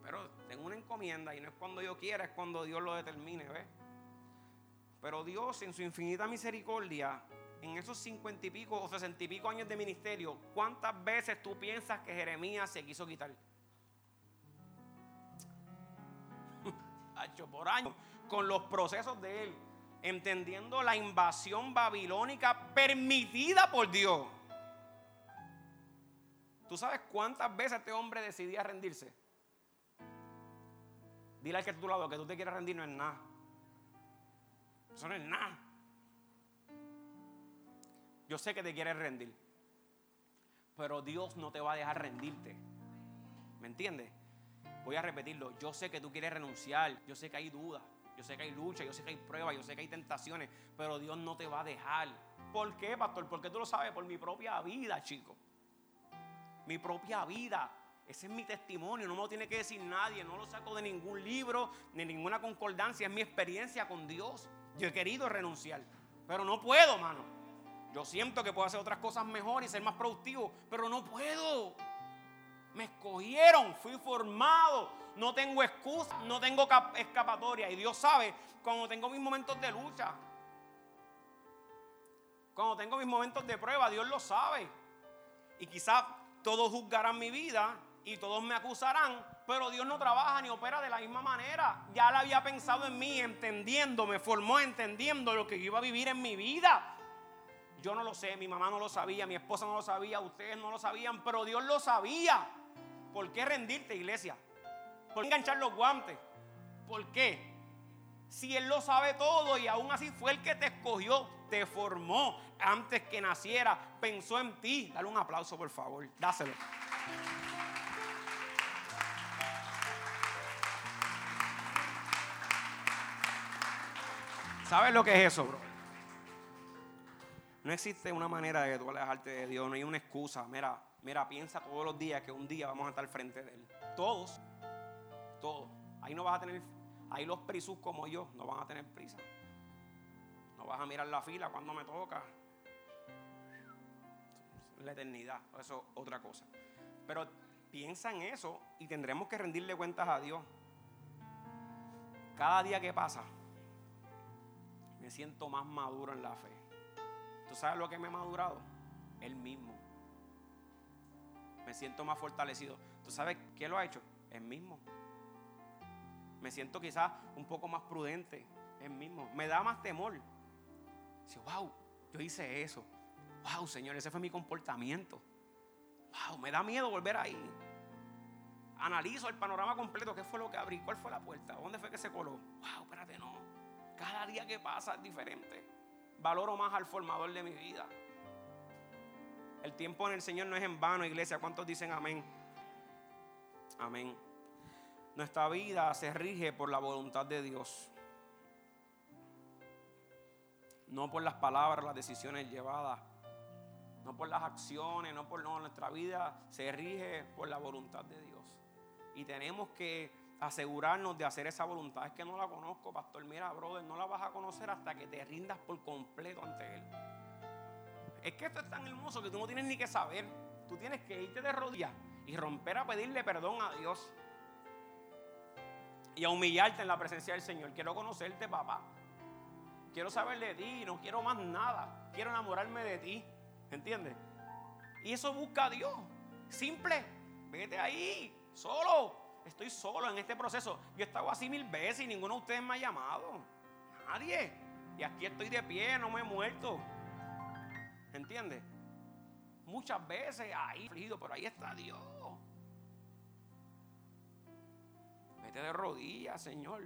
Pero tengo una encomienda y no es cuando yo quiera, es cuando Dios lo determine, ¿ves? Pero Dios en su infinita misericordia, en esos cincuenta y pico o sesenta y pico años de ministerio, ¿cuántas veces tú piensas que Jeremías se quiso quitar? Por años, con los procesos de él, entendiendo la invasión babilónica permitida por Dios. ¿Tú sabes cuántas veces este hombre decidía rendirse? Dile al que a tu lado que tú te quieres rendir no es nada. Eso no es nada. Yo sé que te quieres rendir. Pero Dios no te va a dejar rendirte. ¿Me entiendes? Voy a repetirlo. Yo sé que tú quieres renunciar. Yo sé que hay dudas. Yo sé que hay lucha. Yo sé que hay pruebas. Yo sé que hay tentaciones. Pero Dios no te va a dejar. ¿Por qué, pastor? Porque tú lo sabes por mi propia vida, chico mi propia vida. Ese es mi testimonio, no me lo tiene que decir nadie, no lo saco de ningún libro, ni ninguna concordancia, es mi experiencia con Dios. Yo he querido renunciar, pero no puedo, mano. Yo siento que puedo hacer otras cosas mejor y ser más productivo, pero no puedo. Me escogieron, fui formado, no tengo excusa, no tengo escapatoria. Y Dios sabe cuando tengo mis momentos de lucha, cuando tengo mis momentos de prueba, Dios lo sabe. Y quizás todos juzgarán mi vida y todos me acusarán, pero Dios no trabaja ni opera de la misma manera. Ya Él había pensado en mí, entendiendo, me formó entendiendo lo que yo iba a vivir en mi vida. Yo no lo sé, mi mamá no lo sabía, mi esposa no lo sabía, ustedes no lo sabían, pero Dios lo sabía. ¿Por qué rendirte, iglesia? ¿Por qué enganchar los guantes? ¿Por qué? Si Él lo sabe todo y aún así fue el que te escogió, te formó antes que naciera, pensó en ti. Dale un aplauso, por favor. Dáselo. ¿Sabes lo que es eso, bro? No existe una manera de tú alejarte de Dios, no hay una excusa. Mira, mira, piensa todos los días que un día vamos a estar frente de Él. Todos, todos. Ahí no vas a tener, ahí los prisus como yo no van a tener prisa. No vas a mirar la fila cuando me toca. La eternidad, eso es otra cosa. Pero piensa en eso y tendremos que rendirle cuentas a Dios. Cada día que pasa, me siento más maduro en la fe. ¿Tú sabes lo que me ha madurado? Él mismo. Me siento más fortalecido. ¿Tú sabes qué lo ha hecho? Él mismo. Me siento quizás un poco más prudente. Él mismo. Me da más temor. Wow, yo hice eso. Wow, Señor, ese fue mi comportamiento. Wow, me da miedo volver ahí. Analizo el panorama completo. ¿Qué fue lo que abrí? ¿Cuál fue la puerta? ¿Dónde fue que se coló? Wow, espérate, no. Cada día que pasa es diferente. Valoro más al formador de mi vida. El tiempo en el Señor no es en vano, iglesia. ¿Cuántos dicen amén? Amén. Nuestra vida se rige por la voluntad de Dios. No por las palabras, las decisiones llevadas. No por las acciones, no por no. Nuestra vida se rige por la voluntad de Dios. Y tenemos que asegurarnos de hacer esa voluntad. Es que no la conozco, pastor. Mira, brother, no la vas a conocer hasta que te rindas por completo ante Él. Es que esto es tan hermoso que tú no tienes ni que saber. Tú tienes que irte de rodillas y romper a pedirle perdón a Dios. Y a humillarte en la presencia del Señor. Quiero conocerte, papá. Quiero saber de ti. No quiero más nada. Quiero enamorarme de ti. ¿Entiendes? Y eso busca a Dios. Simple. Vete ahí. Solo. Estoy solo en este proceso. Yo he estado así mil veces y ninguno de ustedes me ha llamado. Nadie. Y aquí estoy de pie, no me he muerto. ¿Entiendes? Muchas veces ahí, pero ahí está Dios. Vete de rodillas, Señor.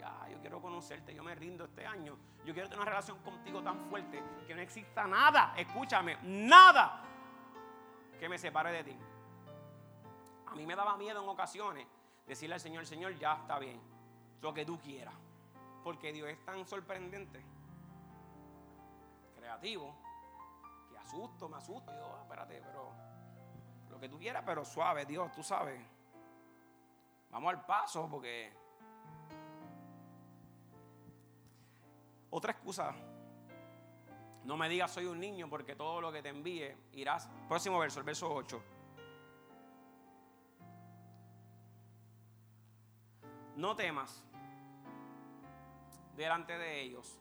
Ya, yo quiero conocerte, yo me rindo este año. Yo quiero tener una relación contigo tan fuerte que no exista nada, escúchame, nada que me separe de ti. A mí me daba miedo en ocasiones decirle al Señor, Señor, ya está bien, lo que tú quieras. Porque Dios es tan sorprendente, creativo, que asusto, me asusto. Yo, espérate, pero lo que tú quieras, pero suave, Dios, tú sabes. Vamos al paso porque... Otra excusa. No me digas soy un niño porque todo lo que te envíe irás. Próximo verso, el verso 8. No temas delante de ellos,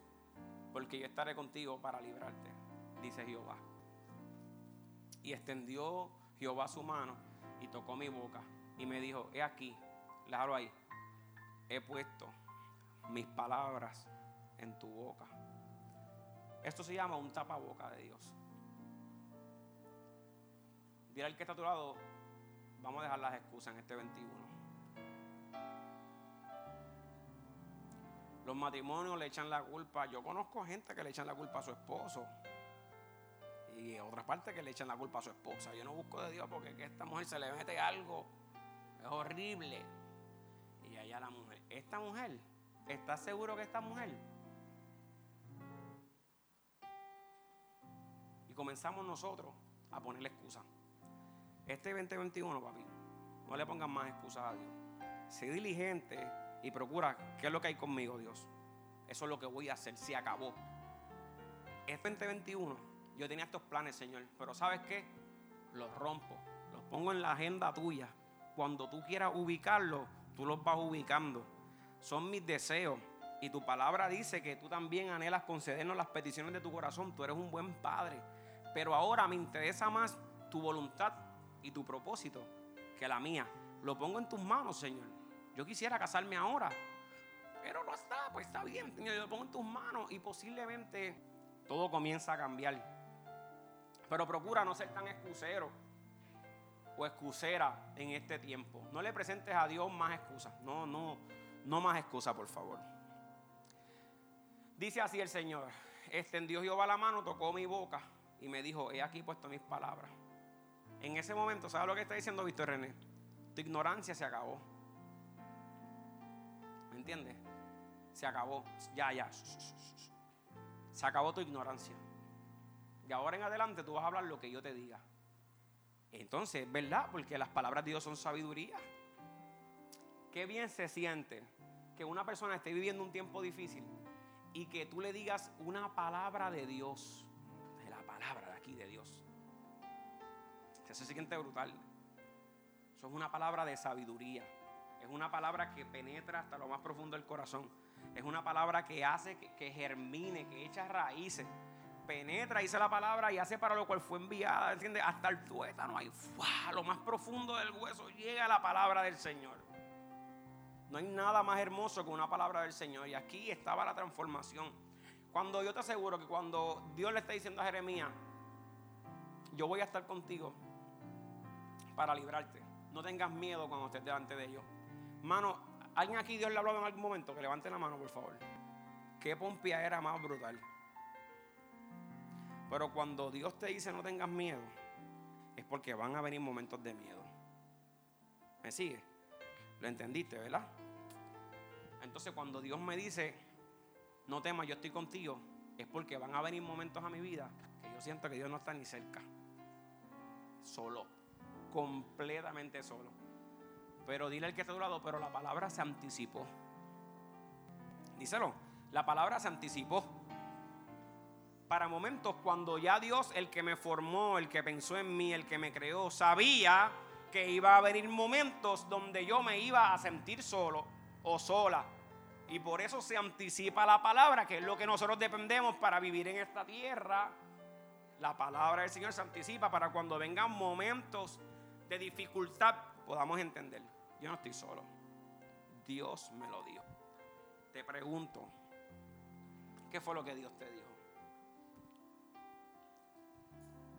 porque yo estaré contigo para librarte, dice Jehová. Y extendió Jehová su mano y tocó mi boca y me dijo, he aquí, claro ahí, he puesto mis palabras en tu boca. Esto se llama un tapaboca de Dios. Dile al que está a tu lado, vamos a dejar las excusas en este 21. Los matrimonios le echan la culpa. Yo conozco gente que le echan la culpa a su esposo. Y otra parte que le echan la culpa a su esposa. Yo no busco de Dios porque que esta mujer se le mete algo. Es horrible. Y allá la mujer. Esta mujer, ¿estás seguro que esta mujer? Comenzamos nosotros a ponerle excusa. Este 2021, papi, no le pongan más excusas a Dios. Sé diligente y procura qué es lo que hay conmigo, Dios. Eso es lo que voy a hacer. Se acabó. este 2021 yo tenía estos planes, Señor, pero ¿sabes qué? Los rompo, los pongo en la agenda tuya. Cuando tú quieras ubicarlos, tú los vas ubicando. Son mis deseos. Y tu palabra dice que tú también anhelas concedernos las peticiones de tu corazón. Tú eres un buen padre. Pero ahora me interesa más tu voluntad y tu propósito que la mía. Lo pongo en tus manos, Señor. Yo quisiera casarme ahora. Pero no está, pues está bien. Yo lo pongo en tus manos y posiblemente todo comienza a cambiar. Pero procura no ser tan excusero o excusera en este tiempo. No le presentes a Dios más excusas. No, no, no más excusas, por favor. Dice así el Señor. Extendió Jehová la mano, tocó mi boca y me dijo, he aquí puesto mis palabras. En ese momento, ¿sabes lo que está diciendo Víctor René? Tu ignorancia se acabó. ¿Me entiendes? Se acabó. Ya, ya. Se acabó tu ignorancia. Y ahora en adelante tú vas a hablar lo que yo te diga. Entonces, ¿verdad? Porque las palabras de Dios son sabiduría. Qué bien se siente que una persona esté viviendo un tiempo difícil y que tú le digas una palabra de Dios. De Dios. Se siente brutal. Eso es una palabra de sabiduría. Es una palabra que penetra hasta lo más profundo del corazón. Es una palabra que hace que, que germine, que echa raíces penetra, dice la palabra, y hace para lo cual fue enviada, ¿entiendes? Hasta el tuétano, ahí, lo más profundo del hueso, llega la palabra del Señor. No hay nada más hermoso que una palabra del Señor. Y aquí estaba la transformación. Cuando yo te aseguro que cuando Dios le está diciendo a Jeremías, yo voy a estar contigo para librarte. No tengas miedo cuando estés delante de ellos. Mano, ¿alguien aquí Dios le ha hablado en algún momento? Que levante la mano, por favor. Qué pompia era más brutal. Pero cuando Dios te dice no tengas miedo, es porque van a venir momentos de miedo. ¿Me sigue? ¿Lo entendiste, verdad? Entonces cuando Dios me dice, no temas, yo estoy contigo, es porque van a venir momentos a mi vida que yo siento que Dios no está ni cerca. Solo, completamente solo. Pero dile al que está a tu lado, pero la palabra se anticipó. Díselo, la palabra se anticipó para momentos cuando ya Dios, el que me formó, el que pensó en mí, el que me creó, sabía que iba a venir momentos donde yo me iba a sentir solo o sola. Y por eso se anticipa la palabra, que es lo que nosotros dependemos para vivir en esta tierra. La palabra del Señor se anticipa para cuando vengan momentos de dificultad podamos entender. Yo no estoy solo. Dios me lo dio. Te pregunto, ¿qué fue lo que Dios te dijo?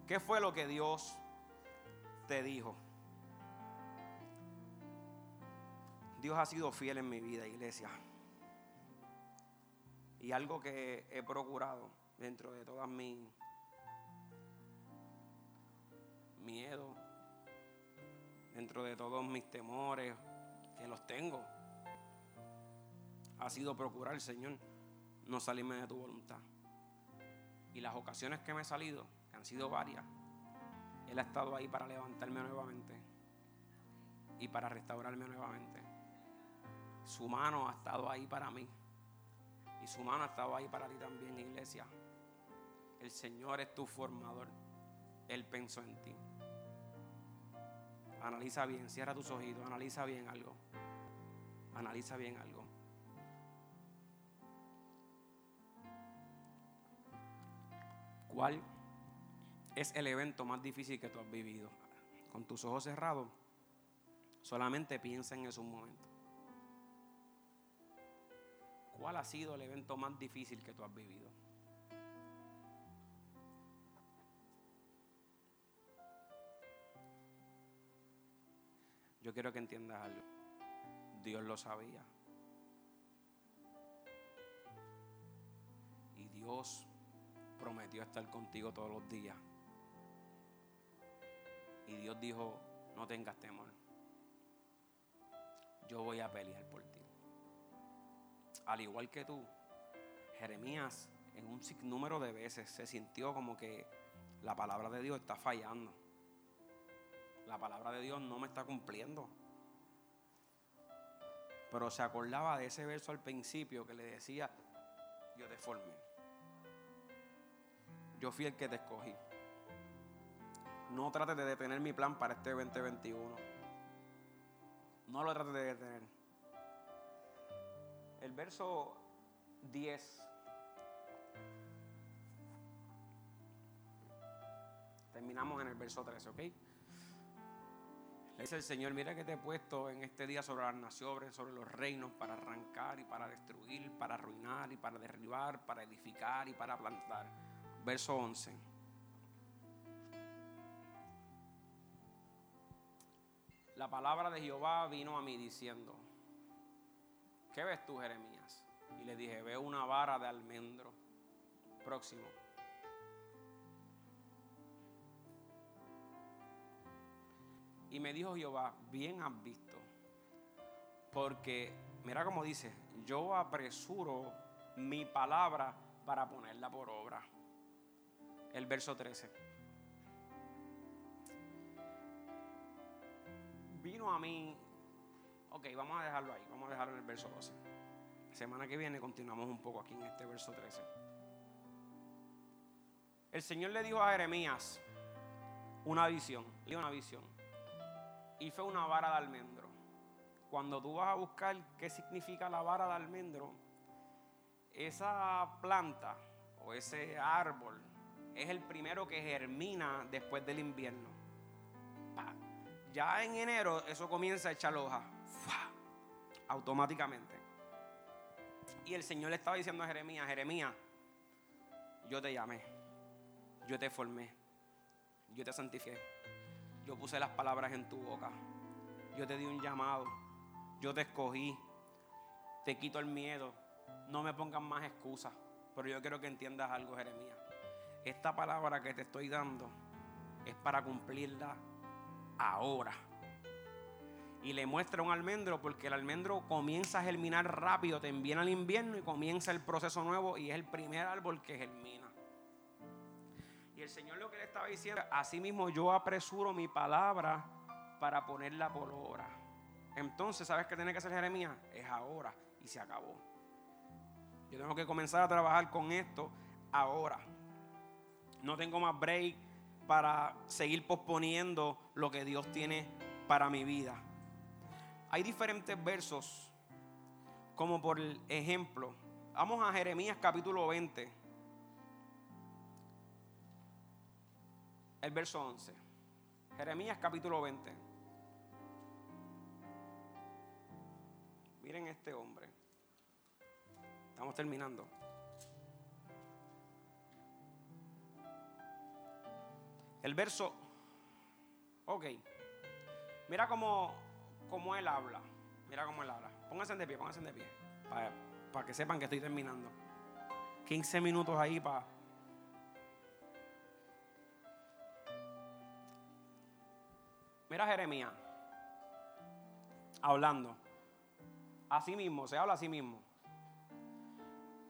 ¿Qué fue lo que Dios te dijo? Dios ha sido fiel en mi vida, iglesia. Y algo que he procurado dentro de todas mis miedos, dentro de todos mis temores, que los tengo, ha sido procurar, Señor, no salirme de tu voluntad. Y las ocasiones que me he salido, han sido varias, Él ha estado ahí para levantarme nuevamente y para restaurarme nuevamente. Su mano ha estado ahí para mí y su mano ha estado ahí para ti también, iglesia. El Señor es tu formador. Él pensó en ti. Analiza bien, cierra tus ojitos, analiza bien algo. Analiza bien algo. ¿Cuál es el evento más difícil que tú has vivido. Con tus ojos cerrados, solamente piensa en esos momentos. ¿Cuál ha sido el evento más difícil que tú has vivido? Yo quiero que entiendas algo. Dios lo sabía. Y Dios prometió estar contigo todos los días. Y Dios dijo, no tengas temor. Yo voy a pelear por ti. Al igual que tú, Jeremías en un sinnúmero de veces se sintió como que la palabra de Dios está fallando. La palabra de Dios no me está cumpliendo. Pero se acordaba de ese verso al principio que le decía, yo te formé. yo fui el que te escogí. No trates de detener mi plan para este 2021. No lo trates de detener. El verso 10. Terminamos en el verso 13, ¿ok? Le dice el Señor, mira que te he puesto en este día sobre las naciones, sobre los reinos, para arrancar y para destruir, para arruinar y para derribar, para edificar y para plantar. Verso 11. La palabra de Jehová vino a mí diciendo, ¿qué ves tú, Jeremías? Y le dije, veo una vara de almendro. Próximo. Y me dijo Jehová, bien has visto. Porque, mira cómo dice, yo apresuro mi palabra para ponerla por obra. El verso 13. Vino a mí, ok, vamos a dejarlo ahí, vamos a dejarlo en el verso 12. Semana que viene continuamos un poco aquí en este verso 13. El Señor le dijo a Jeremías una visión, le una visión y fue una vara de almendro. Cuando tú vas a buscar qué significa la vara de almendro, esa planta o ese árbol es el primero que germina después del invierno. Ya en enero eso comienza a echar hoja, automáticamente. Y el Señor le estaba diciendo a Jeremías, Jeremías, yo te llamé, yo te formé, yo te santifiqué yo puse las palabras en tu boca. Yo te di un llamado. Yo te escogí. Te quito el miedo. No me pongan más excusas. Pero yo quiero que entiendas algo, Jeremías. Esta palabra que te estoy dando es para cumplirla ahora. Y le muestra un almendro porque el almendro comienza a germinar rápido, te enviena el invierno y comienza el proceso nuevo y es el primer árbol que germina. Y el Señor lo que le estaba diciendo, así mismo yo apresuro mi palabra para ponerla por obra. Entonces, ¿sabes qué tiene que hacer Jeremías? Es ahora y se acabó. Yo tengo que comenzar a trabajar con esto ahora. No tengo más break para seguir posponiendo lo que Dios tiene para mi vida. Hay diferentes versos, como por ejemplo, vamos a Jeremías capítulo 20. El verso 11. Jeremías capítulo 20. Miren este hombre. Estamos terminando. El verso, ok. Mira cómo, cómo él habla. Mira cómo él habla. Pónganse de pie, pónganse de pie. Para, para que sepan que estoy terminando. 15 minutos ahí para Mira Jeremías, hablando. Así mismo, se habla así mismo.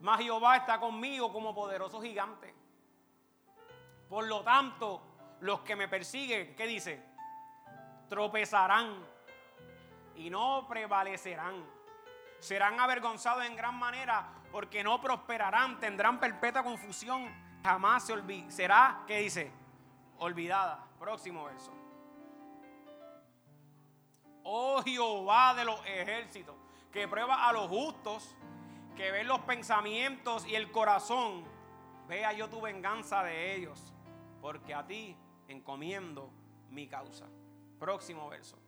Mas Jehová está conmigo como poderoso gigante. Por lo tanto, los que me persiguen, ¿qué dice? Tropezarán y no prevalecerán. Serán avergonzados en gran manera porque no prosperarán, tendrán perpetua confusión. Jamás se olvidará. Será, ¿qué dice? Olvidada. Próximo verso oh Jehová de los ejércitos, que prueba a los justos, que ve los pensamientos y el corazón, vea yo tu venganza de ellos, porque a ti encomiendo mi causa. Próximo verso.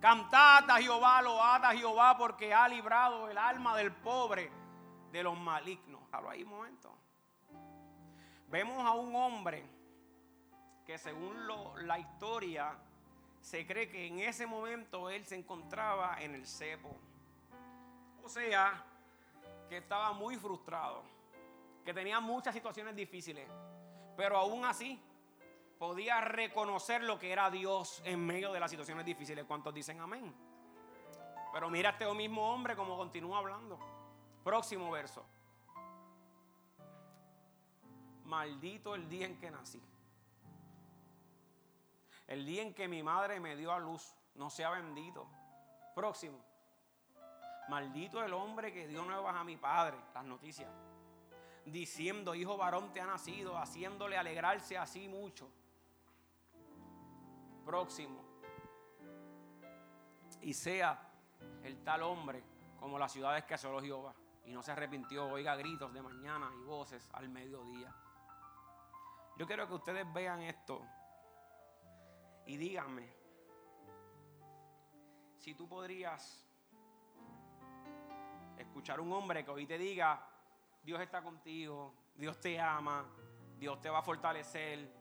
Cantad a Jehová, load a Jehová, porque ha librado el alma del pobre de los malignos. Ahí un momento. Vemos a un hombre que según la historia se cree que en ese momento él se encontraba en el cepo. O sea, que estaba muy frustrado, que tenía muchas situaciones difíciles, pero aún así podía reconocer lo que era Dios en medio de las situaciones difíciles. ¿Cuántos dicen amén? Pero mira este mismo hombre como continúa hablando. Próximo verso. Maldito el día en que nací. El día en que mi madre me dio a luz, no sea bendito. Próximo. Maldito el hombre que dio nuevas a mi padre, las noticias. diciendo, hijo varón te ha nacido, haciéndole alegrarse así mucho. Próximo. Y sea el tal hombre como las ciudades que asoló Jehová. Y no se arrepintió, oiga gritos de mañana y voces al mediodía. Yo quiero que ustedes vean esto y díganme si tú podrías escuchar un hombre que hoy te diga, Dios está contigo, Dios te ama, Dios te va a fortalecer,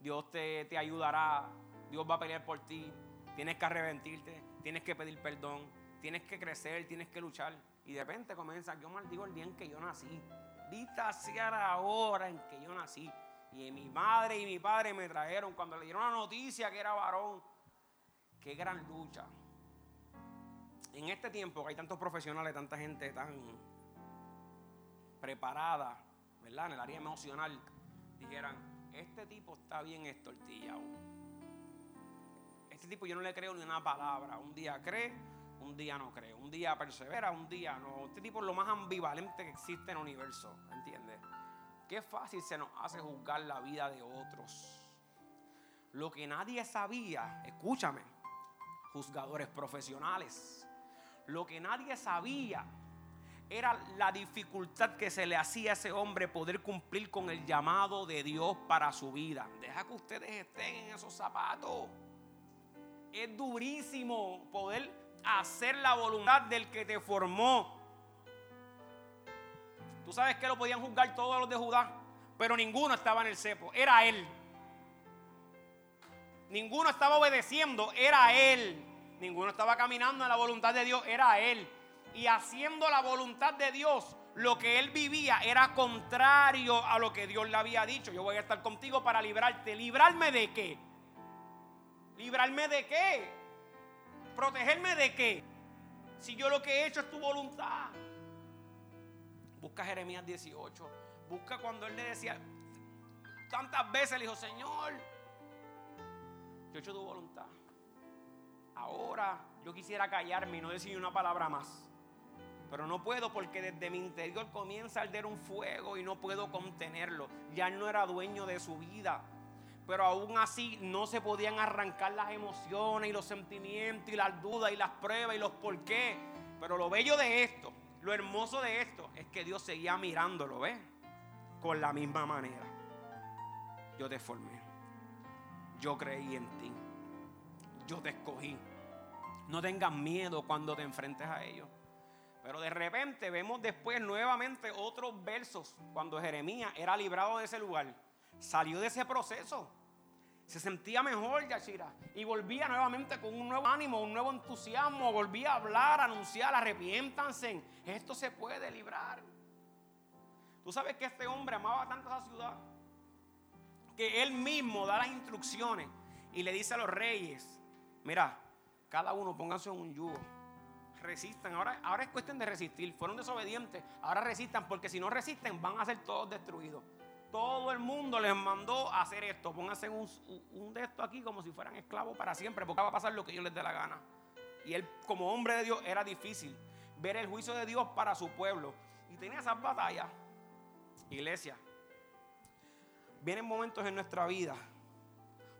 Dios te, te ayudará, Dios va a pelear por ti, tienes que arrepentirte, tienes que pedir perdón, tienes que crecer, tienes que luchar. Y de repente comienza, yo maldigo el día en que yo nací. Vista sea la hora en que yo nací. Y mi madre y mi padre me trajeron cuando le dieron la noticia que era varón. Qué gran lucha. En este tiempo que hay tantos profesionales, tanta gente tan preparada, ¿verdad? En el área emocional, dijeran, este tipo está bien estortillado. Este tipo yo no le creo ni una palabra. Un día cree, un día no cree. Un día persevera, un día no. Este tipo es lo más ambivalente que existe en el universo, ¿entiendes? Qué fácil se nos hace juzgar la vida de otros. Lo que nadie sabía, escúchame, juzgadores profesionales, lo que nadie sabía era la dificultad que se le hacía a ese hombre poder cumplir con el llamado de Dios para su vida. Deja que ustedes estén en esos zapatos. Es durísimo poder hacer la voluntad del que te formó. Tú sabes que lo podían juzgar todos los de Judá, pero ninguno estaba en el cepo, era él. Ninguno estaba obedeciendo, era él. Ninguno estaba caminando en la voluntad de Dios, era él. Y haciendo la voluntad de Dios, lo que él vivía era contrario a lo que Dios le había dicho. Yo voy a estar contigo para librarte. ¿Librarme de qué? ¿Librarme de qué? ¿Protegerme de qué? Si yo lo que he hecho es tu voluntad. Busca Jeremías 18. Busca cuando él le decía, tantas veces le dijo, Señor, yo he hecho tu voluntad. Ahora yo quisiera callarme y no decir una palabra más. Pero no puedo porque desde mi interior comienza a arder un fuego y no puedo contenerlo. Ya no era dueño de su vida. Pero aún así no se podían arrancar las emociones y los sentimientos y las dudas y las pruebas y los por qué. Pero lo bello de esto, lo hermoso de esto, es que Dios seguía mirándolo, ¿ves? Con la misma manera. Yo te formé. Yo creí en ti. Yo te escogí. No tengas miedo cuando te enfrentes a ellos. Pero de repente vemos después nuevamente otros versos cuando Jeremías era librado de ese lugar. Salió de ese proceso. Se sentía mejor, Yashira. Y volvía nuevamente con un nuevo ánimo, un nuevo entusiasmo. Volvía a hablar, a anunciar, arrepiéntanse. Esto se puede librar. Tú sabes que este hombre amaba tanto a esa ciudad que él mismo da las instrucciones y le dice a los reyes: Mira, cada uno pónganse en un yugo. Resistan. Ahora, ahora es cuestión de resistir. Fueron desobedientes. Ahora resistan porque si no resisten van a ser todos destruidos. Todo el mundo les mandó a hacer esto. Pónganse un, un de esto aquí como si fueran esclavos para siempre porque va a pasar lo que yo les dé la gana. Y él como hombre de Dios era difícil ver el juicio de Dios para su pueblo. Y tenía esas batallas. Iglesia, vienen momentos en nuestra vida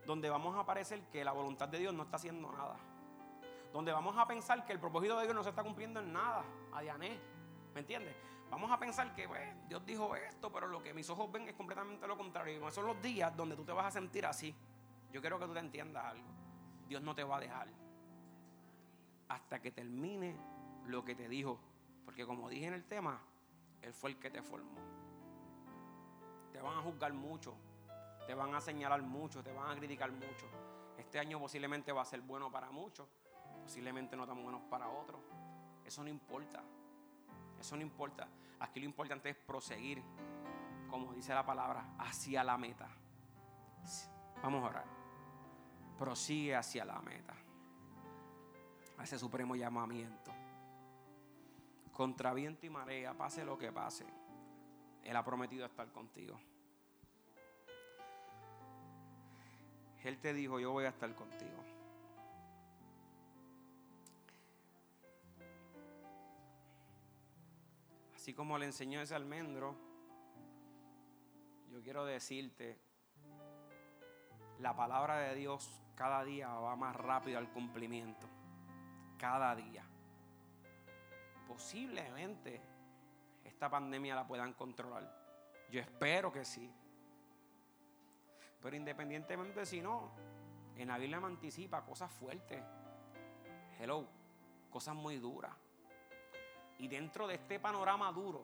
donde vamos a parecer que la voluntad de Dios no está haciendo nada donde vamos a pensar que el propósito de Dios no se está cumpliendo en nada, a Diané, ¿me entiendes? Vamos a pensar que Dios dijo esto, pero lo que mis ojos ven es completamente lo contrario. Y son los días donde tú te vas a sentir así. Yo quiero que tú te entiendas algo. Dios no te va a dejar hasta que termine lo que te dijo. Porque como dije en el tema, Él fue el que te formó. Te van a juzgar mucho, te van a señalar mucho, te van a criticar mucho. Este año posiblemente va a ser bueno para muchos, posiblemente no tan buenos para otros. Eso no importa. Eso no importa. Aquí lo importante es proseguir, como dice la palabra, hacia la meta. Vamos a orar. Prosigue hacia la meta. A ese supremo llamamiento. Contra viento y marea, pase lo que pase. Él ha prometido estar contigo. Él te dijo, yo voy a estar contigo. Así como le enseñó ese almendro yo quiero decirte, la palabra de Dios cada día va más rápido al cumplimiento. Cada día. Posiblemente esta pandemia la puedan controlar. Yo espero que sí. Pero independientemente si no, en la Biblia me anticipa cosas fuertes. Hello, cosas muy duras. Y dentro de este panorama duro,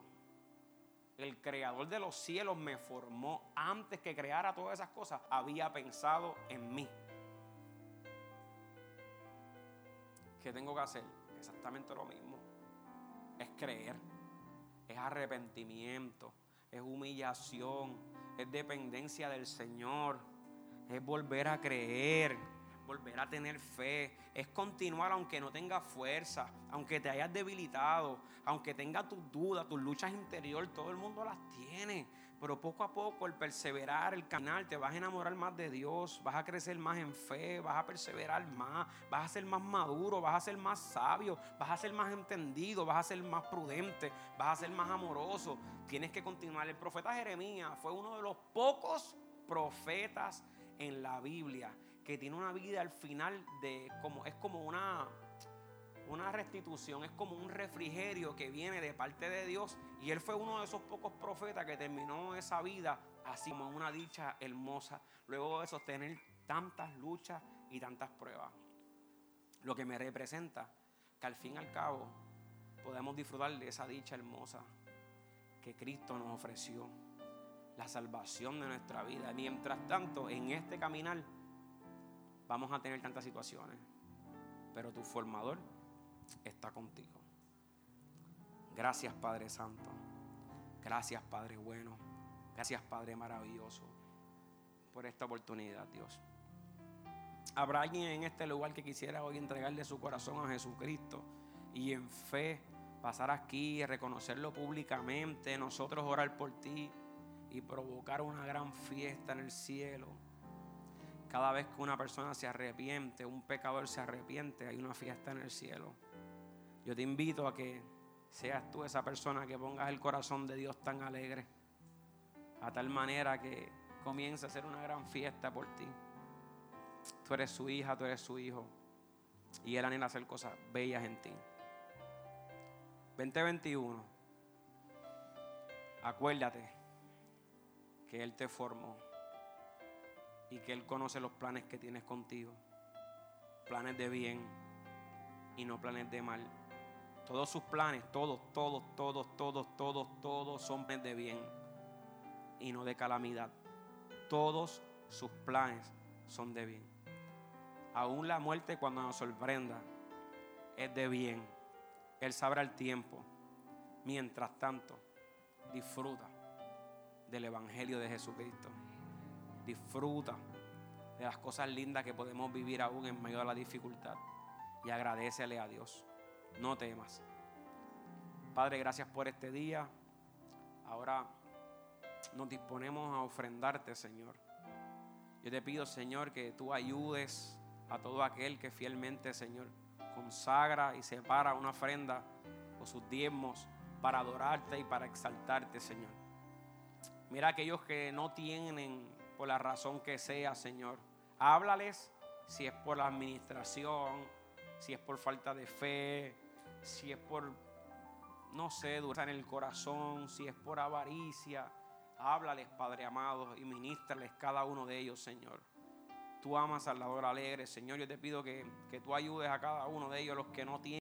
el creador de los cielos me formó antes que creara todas esas cosas, había pensado en mí. ¿Qué tengo que hacer? Exactamente lo mismo. Es creer, es arrepentimiento, es humillación, es dependencia del Señor, es volver a creer volver a tener fe, es continuar aunque no tengas fuerza, aunque te hayas debilitado, aunque tengas tus dudas, tus luchas interiores, todo el mundo las tiene. Pero poco a poco el perseverar, el caminar, te vas a enamorar más de Dios, vas a crecer más en fe, vas a perseverar más, vas a ser más maduro, vas a ser más sabio, vas a ser más entendido, vas a ser más prudente, vas a ser más amoroso. Tienes que continuar. El profeta Jeremías fue uno de los pocos profetas en la Biblia que tiene una vida al final de como es como una una restitución, es como un refrigerio que viene de parte de Dios y él fue uno de esos pocos profetas que terminó esa vida así como una dicha hermosa, luego de sostener tantas luchas y tantas pruebas. Lo que me representa que al fin y al cabo podemos disfrutar de esa dicha hermosa que Cristo nos ofreció, la salvación de nuestra vida. Mientras tanto, en este caminar vamos a tener tantas situaciones, pero tu formador está contigo. Gracias Padre Santo, gracias Padre bueno, gracias Padre maravilloso por esta oportunidad, Dios. Habrá alguien en este lugar que quisiera hoy entregarle su corazón a Jesucristo y en fe pasar aquí, reconocerlo públicamente, nosotros orar por ti y provocar una gran fiesta en el cielo cada vez que una persona se arrepiente, un pecador se arrepiente, hay una fiesta en el cielo. Yo te invito a que seas tú esa persona que pongas el corazón de Dios tan alegre, a tal manera que comience a ser una gran fiesta por ti. Tú eres su hija, tú eres su hijo, y Él anhela hacer cosas bellas en ti. 2021, acuérdate que Él te formó y que Él conoce los planes que tienes contigo. Planes de bien y no planes de mal. Todos sus planes, todos, todos, todos, todos, todos, todos son planes de bien y no de calamidad. Todos sus planes son de bien. Aún la muerte cuando nos sorprenda es de bien. Él sabrá el tiempo. Mientras tanto, disfruta del Evangelio de Jesucristo. Disfruta de las cosas lindas que podemos vivir aún en medio de la dificultad. Y agradecele a Dios. No temas. Padre, gracias por este día. Ahora nos disponemos a ofrendarte, Señor. Yo te pido, Señor, que tú ayudes a todo aquel que fielmente, Señor, consagra y separa una ofrenda o sus diezmos para adorarte y para exaltarte, Señor. Mira aquellos que no tienen por la razón que sea, Señor. Háblales si es por la administración, si es por falta de fe, si es por, no sé, durar en el corazón, si es por avaricia. Háblales, Padre amado, y ministrales cada uno de ellos, Señor. Tú amas al alegre, Señor. Yo te pido que, que tú ayudes a cada uno de ellos, los que no tienen.